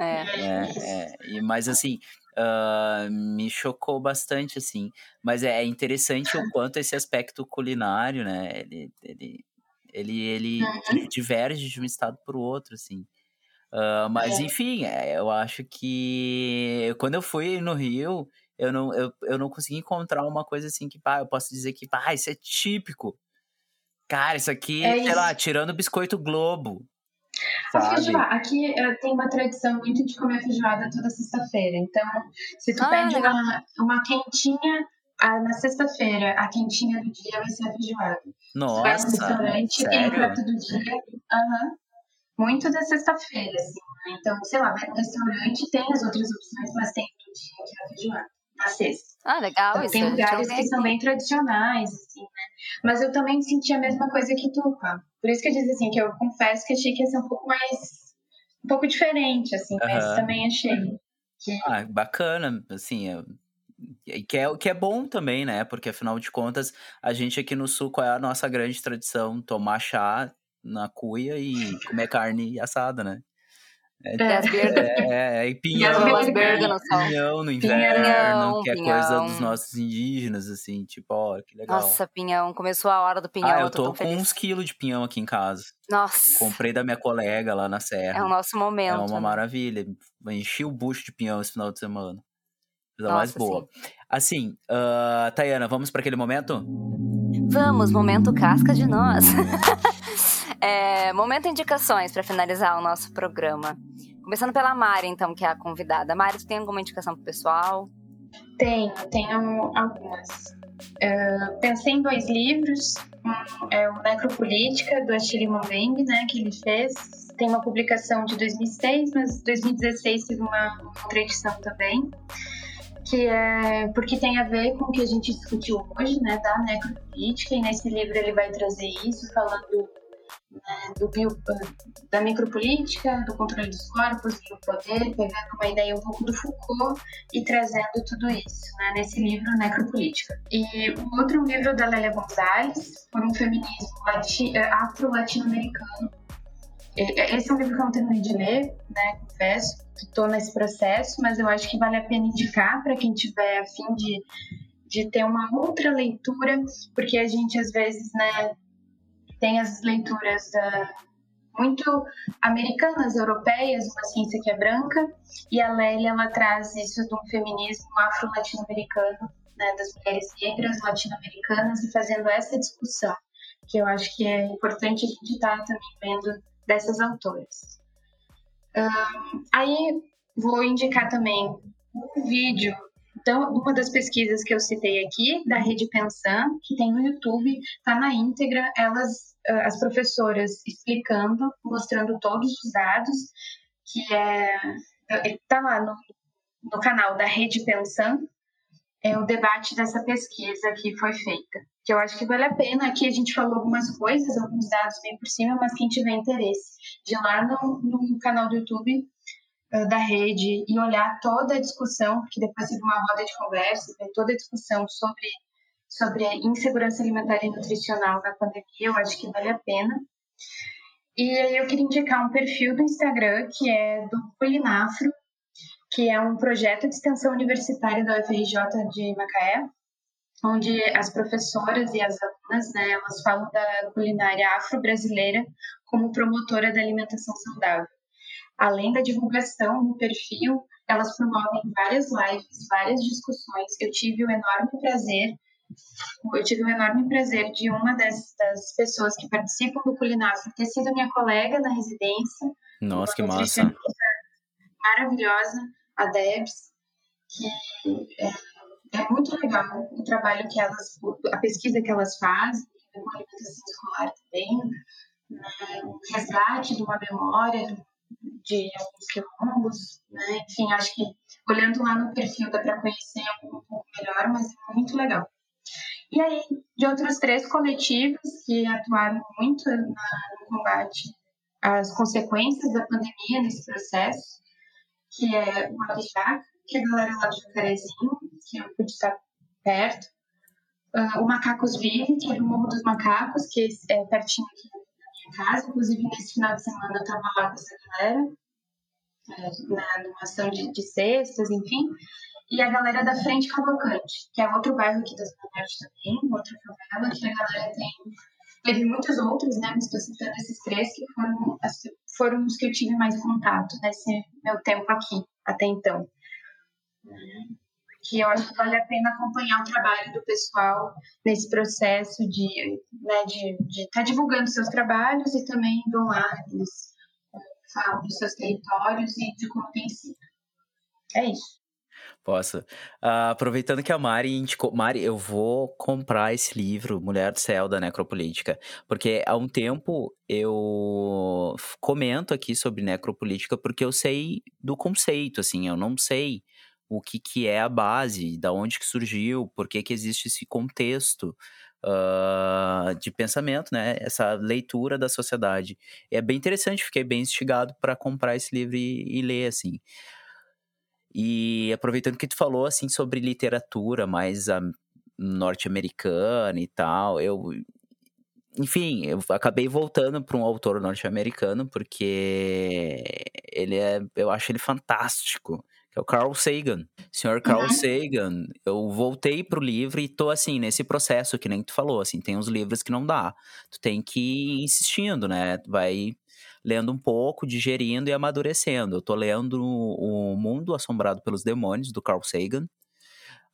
É. É, é. E, mas assim, ah, me chocou bastante, assim. Mas é é interessante o quanto esse aspecto culinário, né? Ele, ele, ele, ele Uhum. diverge de um estado para o outro, assim. Ah, mas É. enfim, é, eu acho que quando eu fui no Rio, eu não, eu, eu não consegui encontrar uma coisa assim que, pá, eu posso dizer que, pá, isso é típico. Cara, isso aqui, É sei isso. lá, tirando o biscoito Globo. A Sabe? Aqui eh, tem uma tradição muito de comer feijoada toda sexta-feira. Então, se tu Ah, pede legal. uma, uma quentinha ah, na sexta-feira, a quentinha do dia vai ser a feijoada. Tu vai no Nossa, restaurante, tem o sério? prato do dia. Aham. Muito da sexta-feira, assim. né? Então, sei lá, vai no restaurante, tem as outras opções, mas tem do dia que é a feijoada. Ah, legal Então, isso. tem lugares que são bem tradicionais, assim, né? Mas eu também senti a mesma coisa que tu, pá. Por isso que eu disse assim, que eu confesso que achei que ia ser um pouco mais. um pouco diferente, assim, mas Aham. também achei. Que... Ah, bacana, assim, eu- e que é, que é bom também, né? Porque afinal de contas, a gente aqui no sul, qual é a nossa grande tradição? Tomar chá na cuia e comer carne assada, né? E as bergas. É, é, e E as pinhão, As no sol. pinhão no Pinhão, inverno, que é coisa pinhão. dos nossos indígenas, assim, tipo, ó, que legal. Nossa, pinhão. Começou a hora do pinhão. ah, eu tô, tô com feliz. uns quilos de pinhão aqui em casa. Nossa. Comprei da minha colega lá na serra. É o nosso É momento. uma né? maravilha. Enchi o bucho de pinhão esse final de semana. Coisa mais boa. Assim, ah, Tayana, vamos para aquele momento? Vamos, momento casca de nós. É, momento indicações para finalizar o nosso programa. Começando pela Mari, então, que é a convidada. Mari, tu tem alguma indicação pro pessoal? Tenho, tenho algumas. Uh, pensei em dois livros. Um é o Necropolítica, do Achille Mbembe, né, que ele fez. Tem uma publicação de 2006, mas 2016 teve uma outra edição também que é porque tem a ver com o que a gente discutiu hoje, né, da necropolítica, e nesse livro ele vai trazer isso, falando do bio, da micropolítica, do controle dos corpos, do poder, pegando uma ideia um pouco do Foucault e trazendo tudo isso né, nesse livro Necropolítica. E o outro livro da Lélia Gonzalez, por um feminismo afro-latino-americano. Esse é um livro que eu não terminei de ler, né, confesso, estou nesse processo, mas eu acho que vale a pena indicar para quem tiver a fim de, de ter uma outra leitura, porque a gente às vezes, né, tem as leituras da, muito americanas, europeias, uma ciência que é branca, e a Lélia ela traz isso de um feminismo afro-latino-americano, né, das mulheres negras latino-americanas, e fazendo essa discussão, que eu acho que é importante a gente estar tá também vendo dessas autoras. Um, aí vou indicar também um vídeo então, uma das pesquisas que eu citei aqui, da Rede Pensan, que tem no YouTube, está na íntegra, elas, as professoras explicando, mostrando todos os dados, que é está lá no, no canal da Rede Pensan, é o debate dessa pesquisa que foi feita. Que eu acho que vale a pena. Aqui a gente falou algumas coisas, alguns dados bem por cima, mas quem tiver interesse de lá no, no canal do YouTube da rede e olhar toda a discussão, porque depois teve uma roda de conversa, toda a discussão sobre, sobre insegurança alimentar e nutricional na pandemia, eu acho que vale a pena. E aí eu queria indicar um perfil do Instagram que é do Culinafro, que é um projeto de extensão universitária da UFRJ de Macaé, onde as professoras e as alunas, né, elas falam da culinária afro-brasileira como promotora da alimentação saudável. Além da divulgação no perfil, elas promovem várias lives, várias discussões. Eu tive o enorme prazer, eu tive o enorme prazer de uma das, das pessoas que participam do Culinário ter sido minha colega na residência. Nossa, que massa! Maravilhosa a Debs, que é, é, muito legal o trabalho que elas, a pesquisa que elas fazem, a alimentação escolar também, né, o resgate de uma memória de alguns quilombos, né, enfim, acho que olhando lá no perfil dá para conhecer um pouco melhor, mas é muito legal. E aí, de outros três coletivos que atuaram muito na, no combate às consequências da pandemia nesse processo, que é o Abijá, que é a galera lá do Jacarezinho, que eu pude estar perto. Uh, o Macacos Vive, que é do Morro dos Macacos, que é pertinho aqui casa. Inclusive, nesse final de semana eu estava lá com essa galera, é, na, numa ação de, de cestas, enfim. E a galera da Frente Cavalcante, que é outro bairro aqui da Zona Norte também, outra favela, que a galera tem Teve muitos outros, né? Mas estou citando esses três que foram, foram os que eu tive mais contato nesse meu tempo aqui, até então. Que eu acho que vale a pena acompanhar o trabalho do pessoal nesse processo de né, de estar tá divulgando seus trabalhos e também vão lá, eles falam dos seus territórios e de como tem sido. É isso. Posso. Uh, aproveitando que a Mari indicou. Mari, eu vou comprar esse livro, Mulher do Céu, da Necropolítica. Porque há um tempo eu comento aqui sobre necropolítica porque eu sei do conceito, assim, eu não sei o que, que é a base, da onde que surgiu, por que, que existe esse contexto uh, de pensamento, né? Essa leitura da sociedade. É bem interessante, fiquei bem instigado para comprar esse livro e, e ler, assim. E aproveitando que tu falou assim sobre literatura mais norte-americana e tal, eu enfim, eu acabei voltando para um autor norte-americano porque ele é, eu acho ele fantástico, que é o Carl Sagan. Senhor Carl uhum. Sagan, eu voltei pro livro e tô assim nesse processo que nem tu falou, assim, tem uns livros que não dá. Tu tem que ir insistindo, né? Vai lendo um pouco, digerindo e amadurecendo. Eu tô lendo O Mundo Assombrado pelos Demônios, do Carl Sagan.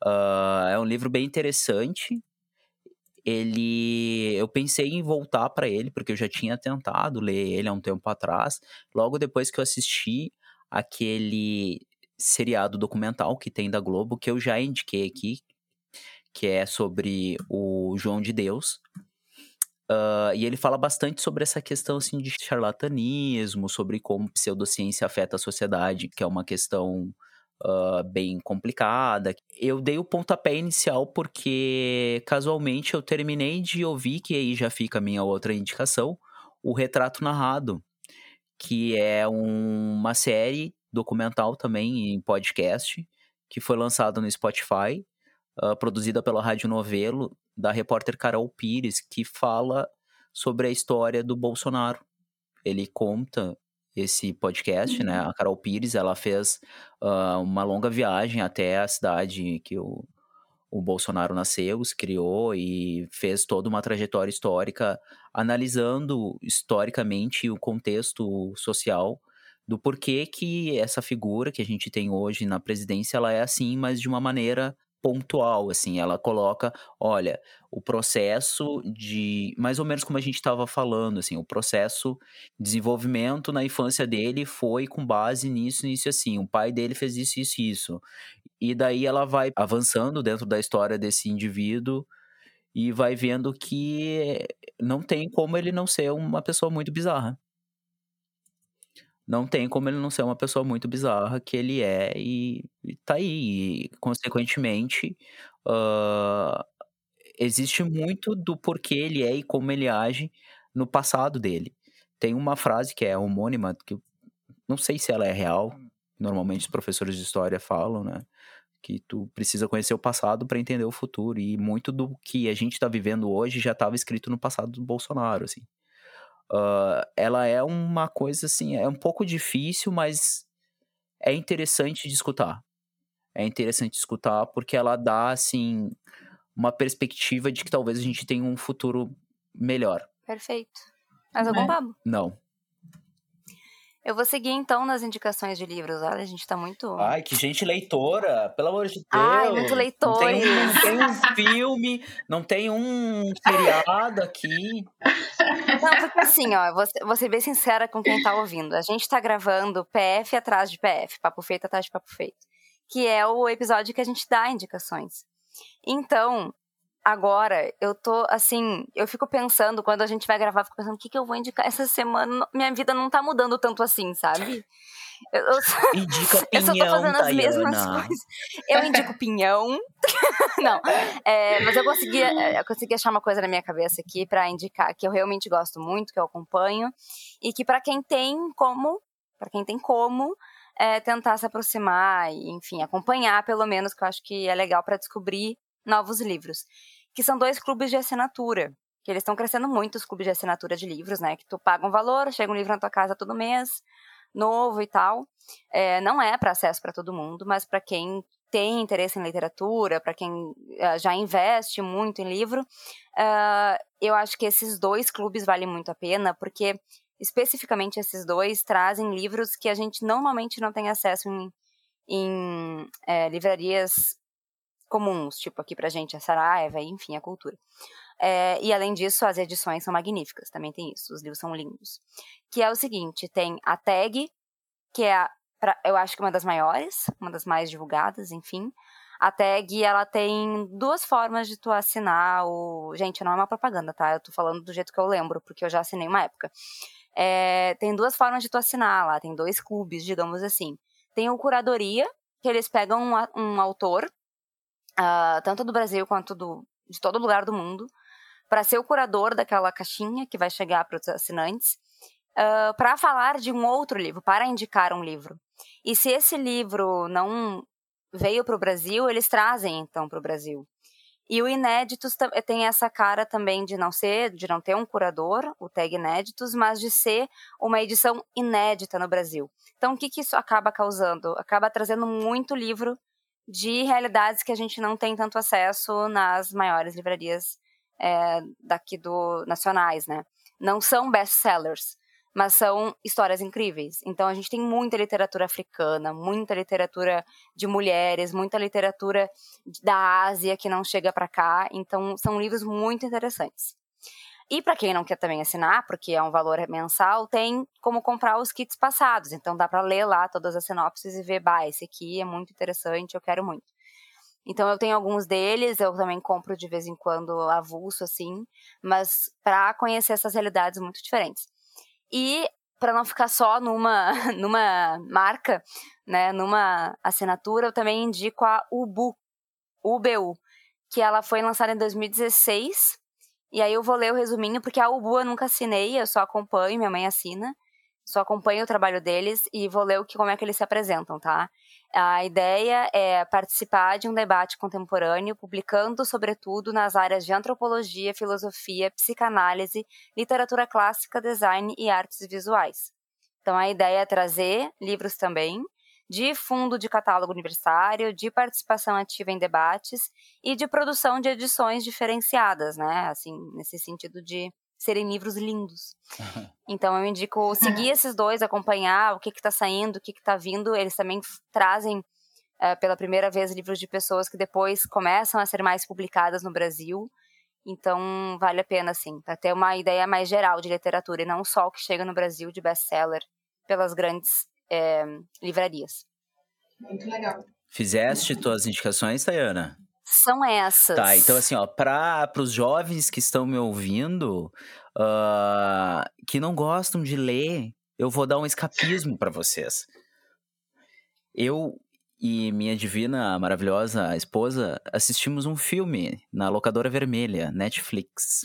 Uh, é um livro bem interessante. Ele, eu pensei em voltar para ele porque eu já tinha tentado ler ele há um tempo atrás. Logo depois que eu assisti aquele seriado documental que tem da Globo que eu já indiquei aqui, que é sobre o João de Deus. Uh, e ele fala bastante sobre essa questão assim, de charlatanismo, sobre como pseudociência afeta a sociedade, que é uma questão uh, bem complicada. Eu dei o pontapé inicial porque, casualmente, eu terminei de ouvir, que aí já fica a minha outra indicação, o Retrato Narrado, que é um, uma série documental também em podcast, que foi lançada no Spotify, uh, produzida pela Rádio Novelo, da repórter Carol Pires, que fala sobre a história do Bolsonaro. Ele conta esse podcast, né? Uhum. A Carol Pires, ela fez uh, uma longa viagem até a cidade que o, o Bolsonaro nasceu, se criou e fez toda uma trajetória histórica, analisando historicamente o contexto social do porquê que essa figura que a gente tem hoje na presidência, ela é assim, mas de uma maneira pontual, assim, ela coloca, olha, o processo de, mais ou menos como a gente estava falando, assim, o processo de desenvolvimento na infância dele foi com base nisso, nisso assim, o pai dele fez isso, isso, isso, e daí ela vai avançando dentro da história desse indivíduo e vai vendo que não tem como ele não ser uma pessoa muito bizarra não tem como ele não ser uma pessoa muito bizarra que ele é e, e tá aí. E, consequentemente, uh, existe muito do porquê ele é e como ele age no passado dele. Tem uma frase que é homônima, que não sei se ela é real, normalmente os professores de história falam, né? Que tu precisa conhecer o passado para entender o futuro. E muito do que a gente está vivendo hoje já estava escrito no passado do Bolsonaro, assim. Uh, ela é uma coisa assim, é um pouco difícil, mas é interessante de escutar. É interessante de escutar porque ela dá, assim, uma perspectiva de que talvez a gente tenha um futuro melhor. Perfeito. Mais algum é. Não. Eu vou seguir então nas indicações de livros. Olha, a gente tá muito. Ai, que gente leitora! Pelo amor de Deus! Ai, muito leitor. Não tem, não tem um filme, não tem um seriado aqui. Não, porque assim, ó, vou, vou ser bem sincera com quem tá ouvindo. A gente tá gravando PF atrás de PF, papo feito atrás de papo feito. Que é o episódio que a gente dá indicações. Então, agora eu tô assim, eu fico pensando, quando a gente vai gravar, fico pensando o que, que eu vou indicar essa semana. Minha vida não tá mudando tanto assim, sabe? Eu, eu, Indica pinhão, eu só tô fazendo as mesmas coisas. Eu indico pinhão. não. É, mas eu consegui, é, eu consegui achar uma coisa na minha cabeça aqui para indicar que eu realmente gosto muito, que eu acompanho. E que para quem tem como, para quem tem como, é, tentar se aproximar e, enfim, acompanhar pelo menos, que eu acho que é legal para descobrir novos livros, que são dois clubes de assinatura, que eles estão crescendo muito, os clubes de assinatura de livros, né, que tu paga um valor, chega um livro na tua casa todo mês, novo e tal. É, não é para acesso para todo mundo, mas para quem tem interesse em literatura, para quem uh, já investe muito em livro, uh, eu acho que esses dois clubes valem muito a pena, porque especificamente esses dois trazem livros que a gente normalmente não tem acesso em, em é, livrarias comuns, tipo aqui pra gente a Saraiva, enfim, a cultura. É, e além disso, as edições são magníficas, também tem isso, os livros são lindos. Que é o seguinte, tem a tag, que é, a, pra, eu acho que uma das maiores, uma das mais divulgadas, enfim. A tag, ela tem duas formas de tu assinar o... Gente, não é uma propaganda, tá? Eu tô falando do jeito que eu lembro, porque eu já assinei uma época. É, tem duas formas de tu assinar lá, tem dois clubes, digamos assim. Tem o Curadoria, que eles pegam um, um autor uh, tanto do Brasil quanto do, de todo lugar do mundo, para ser o curador daquela caixinha que vai chegar para os assinantes, uh, ah, para falar de um outro livro, para indicar um livro. E se esse livro não veio para o Brasil, eles trazem então para o Brasil. E o Inéditos tem essa cara também de não ser, de não ter um curador, o tag Inéditos, mas de ser uma edição inédita no Brasil. Então, o que, que isso acaba causando? Acaba trazendo muito livro de realidades que a gente não tem tanto acesso nas maiores livrarias é, daqui do nacionais, né? Não são best-sellers, mas são histórias incríveis. Então a gente tem muita literatura africana, muita literatura de mulheres, muita literatura da Ásia que não chega para cá. Então são livros muito interessantes. E para quem não quer também assinar, porque é um valor mensal, tem como comprar os kits passados. Então dá para ler lá todas as sinopses e ver, bah, esse aqui é muito interessante, eu quero muito. Então eu tenho alguns deles, eu também compro de vez em quando avulso assim, mas para conhecer essas realidades muito diferentes. E para não ficar só numa numa marca, né, numa assinatura, eu também indico a Ubu, UBU, que ela foi lançada em 2016. E aí eu vou ler o resuminho porque a Ubu eu nunca assinei, eu só acompanho, minha mãe assina. Só acompanho o trabalho deles e vou ler o que, como é que eles se apresentam, tá? A ideia é participar de um debate contemporâneo, publicando, sobretudo, nas áreas de antropologia, filosofia, psicanálise, literatura clássica, design e artes visuais. Então, a ideia é trazer livros também, de fundo de catálogo universitário, de participação ativa em debates e de produção de edições diferenciadas, né? Assim, nesse sentido de serem livros lindos. Então eu indico seguir esses dois, acompanhar o que está saindo, o que está vindo. Eles também trazem é, pela primeira vez livros de pessoas que depois começam a ser mais publicadas no Brasil. Então vale a pena, assim, para ter uma ideia mais geral de literatura e não só o que chega no Brasil de best-seller pelas grandes é, livrarias. Muito legal. Fizeste tuas indicações, Tayana? São essas. Tá, então assim, ó, para os jovens que estão me ouvindo, uh, que não gostam de ler, eu vou dar um escapismo para vocês. Eu e minha divina, maravilhosa esposa assistimos um filme na locadora vermelha, Netflix.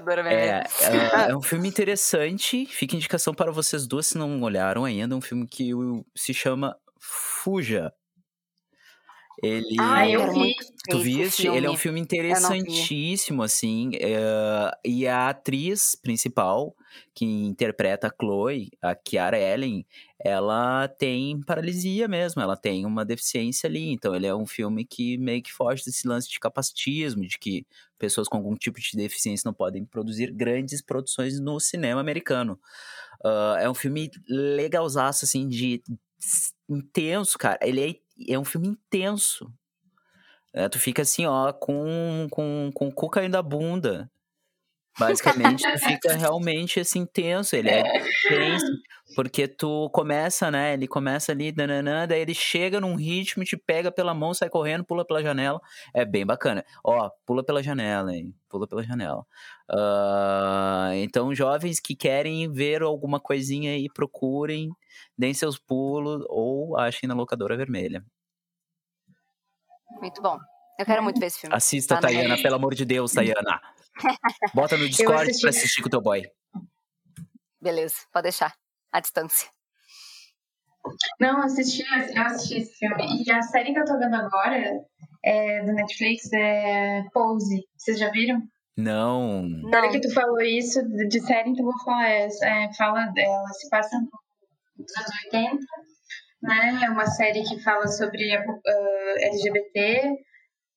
Vermelha. É, é, é, um filme interessante, fica indicação para vocês duas se não olharam ainda, é um filme que se chama Fuja, ele. Ah, eu vi. Tu viste? Ele é um filme interessantíssimo, assim. É... E a atriz principal, que interpreta a Chloe, a Kiara Ellen, ela tem paralisia mesmo, ela tem uma deficiência ali. Então, ele é um filme que meio que foge desse lance de capacitismo, de que pessoas com algum tipo de deficiência não podem produzir grandes produções no cinema americano. Uh, é um filme legalzaço, assim, de intenso, cara. Ele é é um filme intenso. É, tu fica assim, ó, com, com, com o cu caindo da bunda. Basicamente, tu fica realmente assim, tenso. Ele é tenso, porque tu começa, né? Ele começa ali, dananã, daí ele chega num ritmo, te pega pela mão, sai correndo, pula pela janela. É bem bacana. Ó, pula pela janela, hein? Pula pela janela. Uh, então, jovens que querem ver alguma coisinha aí, procurem, deem seus pulos ou achem na locadora vermelha. Muito bom. Eu quero muito ver esse filme. Assista, tá Tayana, pelo amor de Deus, Tayana. Bota no Discord assisti... pra assistir com o teu boy. Beleza, pode deixar. À distância. Não, assisti, eu assisti esse filme. E a série que eu tô vendo agora é do Netflix é Pose. Vocês já viram? Não. Na que tu falou isso de série, então vou falar essa. É, fala dela, se passa nos anos 80, né? É uma série que fala sobre a, uh, LGBT,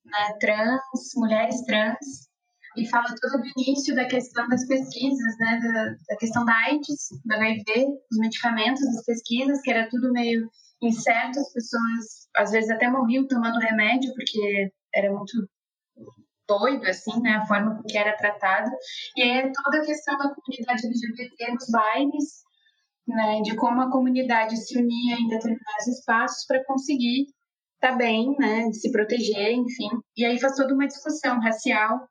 né, trans, mulheres trans e fala todo o início da questão das pesquisas, né, da, da questão da AIDS, do HIV, dos medicamentos, das pesquisas, que era tudo meio incerto, as pessoas às vezes até morriam tomando remédio, porque era muito doido, assim, né, a forma que era tratado. E aí toda a questão da comunidade LGBT nos bailes, né, de como a comunidade se unia em determinados espaços para conseguir estar tá bem, né, de se proteger, enfim. E aí faz toda uma discussão racial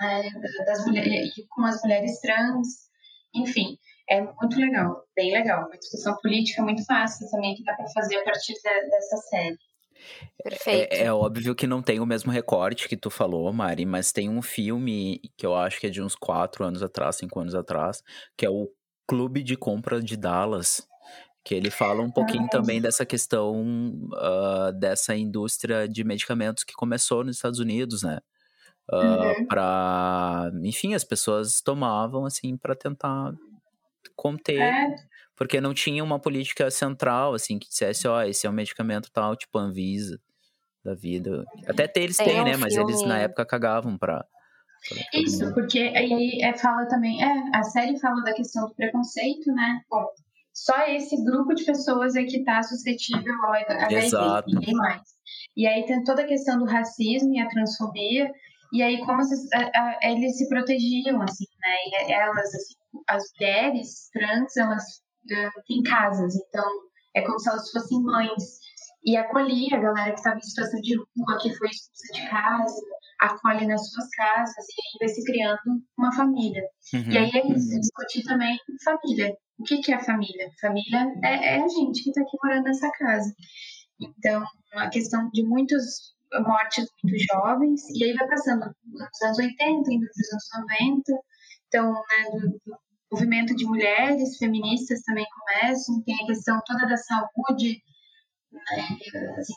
né, das mulheres, com as mulheres trans, enfim, é muito legal, bem legal. Uma discussão política muito fácil também que dá para fazer a partir de, dessa série. Perfeito. É, é, óbvio que não tem o mesmo recorte que tu falou, Mari, mas tem um filme que eu acho que é de uns quatro anos atrás, cinco anos atrás, que é o Clube de Compra de Dallas, que ele fala um pouquinho também dessa questão uh, dessa indústria de medicamentos que começou nos Estados Unidos, né? Uh, uhum. para enfim as pessoas tomavam assim para tentar conter é. porque não tinha uma política central assim que dissesse ó esse é um medicamento tal tipo Anvisa da vida até eles têm um né mas eles na época cagavam para isso porque aí é, fala também é a série fala da questão do preconceito né bom só esse grupo de pessoas é que está suscetível ao HIV, Exato. ninguém mais. E aí tem toda a questão do racismo e a transfobia, e aí, como eles se protegiam, assim, né? E elas, assim, as mulheres trans, elas uh, têm casas, então é como se elas fossem mães. e acolhia a galera que estava em situação de rua, que foi expulsa de casa, acolhe nas suas casas e aí vai se criando uma família. Uhum. E aí é isso, discutir também família. O que, que é família? Família é, é a gente que está aqui morando nessa casa. Então, a questão de muitos mortes muito jovens, e aí vai passando nos anos 80, indo para os anos 90. Então, né, do, do movimento de mulheres feministas também começam, tem a questão toda da saúde,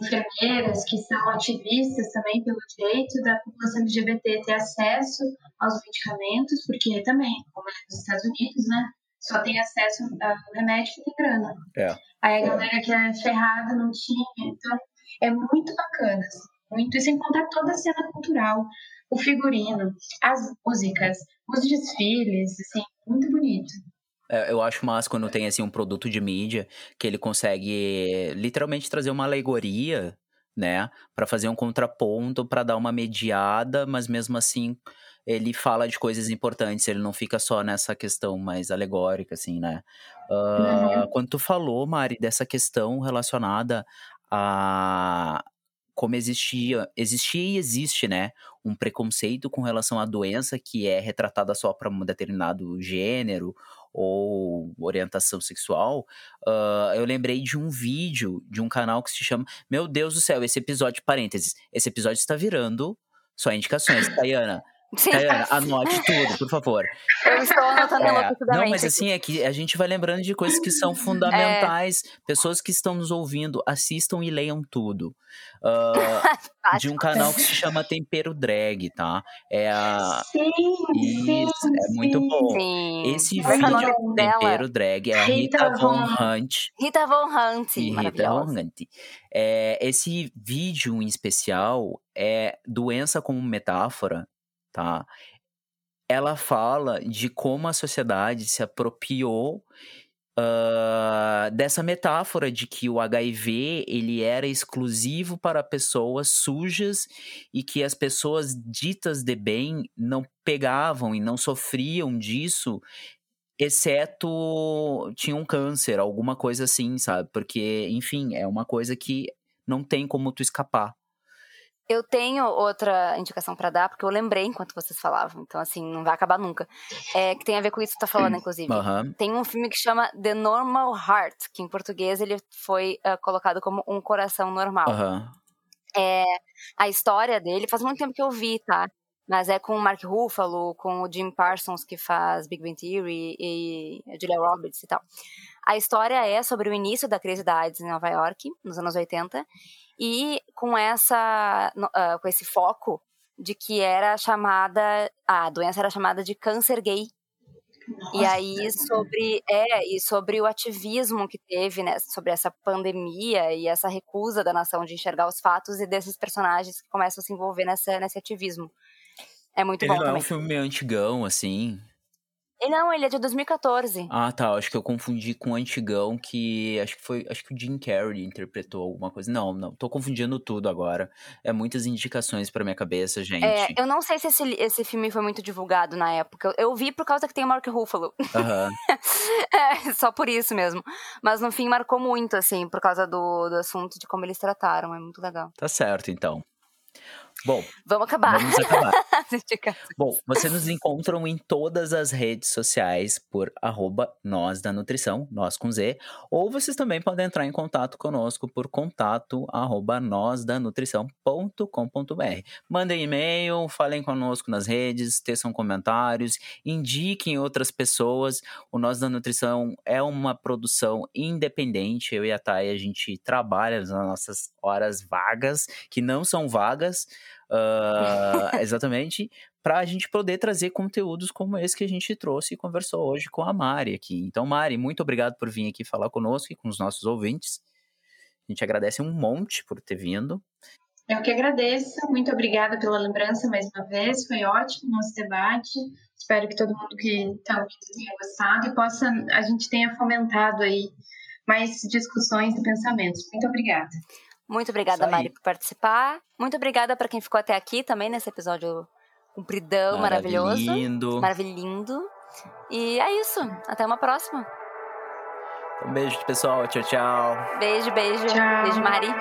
enfermeiras que são ativistas também pelo direito da população LGBT ter acesso aos medicamentos, porque também, como é nos Estados Unidos, né, só tem acesso ao remédio que tem grana. É. Aí a galera que é ferrada não tinha, então é muito bacana, assim, muito, e sem contar toda a cena cultural, o figurino, as músicas, os desfiles, assim, muito bonito. É, Eu acho massa quando tem assim um produto de mídia que ele consegue literalmente trazer uma alegoria, né, Pra fazer um contraponto, pra dar uma mediada, mas mesmo assim ele fala de coisas importantes, ele não fica só nessa questão mais alegórica, assim, né? Ah, Uhum. Quando tu falou, Mari, dessa questão relacionada a como existia, existia e existe, né, um preconceito com relação à doença que é retratada só para um determinado gênero ou orientação sexual, ah, eu lembrei de um vídeo de um canal que se chama Meu Deus do céu, esse episódio, parênteses, esse episódio está virando só indicações. Tayana, Sim, anote tudo, por favor. eu estou anotando É, não, mas assim, é que a gente vai lembrando de coisas que são fundamentais. Pessoas que estão nos ouvindo, assistam e leiam tudo. Ah, de um canal que se chama Tempero Drag, tá? É a. Sim, sim, Isso, é muito sim. bom. Sim. Esse é que é vídeo dela? Tempero Drag é a Rita Rita Von Hunt. Rita Von Hunt, E Rita. Von Hunt. É, esse vídeo em especial é doença como metáfora, tá? Ela fala de como a sociedade se apropriou ah, dessa metáfora de que o HIV ele era exclusivo para pessoas sujas e que as pessoas ditas de bem não pegavam e não sofriam disso, exceto tinham um câncer, alguma coisa assim, sabe? Porque, enfim, é uma coisa que não tem como tu escapar. Eu tenho outra indicação pra dar, porque eu lembrei enquanto vocês falavam. Então, assim, não vai acabar nunca. É, que tem a ver com isso que tu tá falando, inclusive. Aham. Tem um filme que chama The Normal Heart, que em português ele foi ah, colocado como Um Coração Normal. Aham. É, a história dele, faz muito tempo que eu vi, tá? Mas é com o Mark Ruffalo, com o Jim Parsons, que faz Big Bang Theory, e a Julia Roberts e tal. A história é sobre o início da crise da AIDS em Nova York, nos anos 80, e com essa ah, com esse foco de que era chamada a doença era chamada de câncer gay. E aí sobre é e sobre o ativismo que teve né sobre essa pandemia e essa recusa da nação de enxergar os fatos e desses personagens que começam a se envolver nessa nesse ativismo. É muito Ele bom não é um também. filme meio antigão, assim. Ele não ele é de 2014 Ah, tá. Acho que eu confundi com o antigão que. Acho que foi. Acho que o Jim Carrey interpretou alguma coisa. Não, não. Tô confundindo tudo agora. É muitas indicações pra minha cabeça, gente. É, eu não sei se esse, esse filme foi muito divulgado na época. Eu, eu vi por causa que tem o Mark Ruffalo. Aham. É, só por isso mesmo. Mas no fim marcou muito, assim, por causa do, do assunto, de como eles trataram. É muito legal. Tá certo, então. Bom, Vamos acabar. vamos acabar. Bom, vocês nos encontram em todas as redes sociais por arroba nós da nutrição, nós com Z, ou vocês também podem entrar em contato conosco por contato arroba nós da nutrição.com.br. Mandem e-mail, falem conosco nas redes, teçam comentários, indiquem outras pessoas. O Nós da Nutrição é uma produção independente, eu e a Thay, a gente trabalha nas nossas horas vagas, que não são vagas, ah, exatamente, para a gente poder trazer conteúdos como esse que a gente trouxe e conversou hoje com a Mari aqui. Então, Mari, muito obrigado por vir aqui falar conosco e com os nossos ouvintes. A gente agradece um monte por ter vindo. Eu que agradeço, muito obrigada pela lembrança mais uma vez, foi ótimo o nosso debate. Espero que todo mundo que está ouvindo tenha gostado e possa, a gente tenha fomentado aí mais discussões e pensamentos. Muito obrigada. Muito obrigada. Mari, por participar. Muito obrigada para quem ficou até aqui também nesse episódio compridão, maravilhoso. Lindo. Maravilhindo. E é isso. Até uma próxima. Então, beijo, pessoal. Tchau, tchau. Beijo, beijo. Tchau. Beijo, Mari.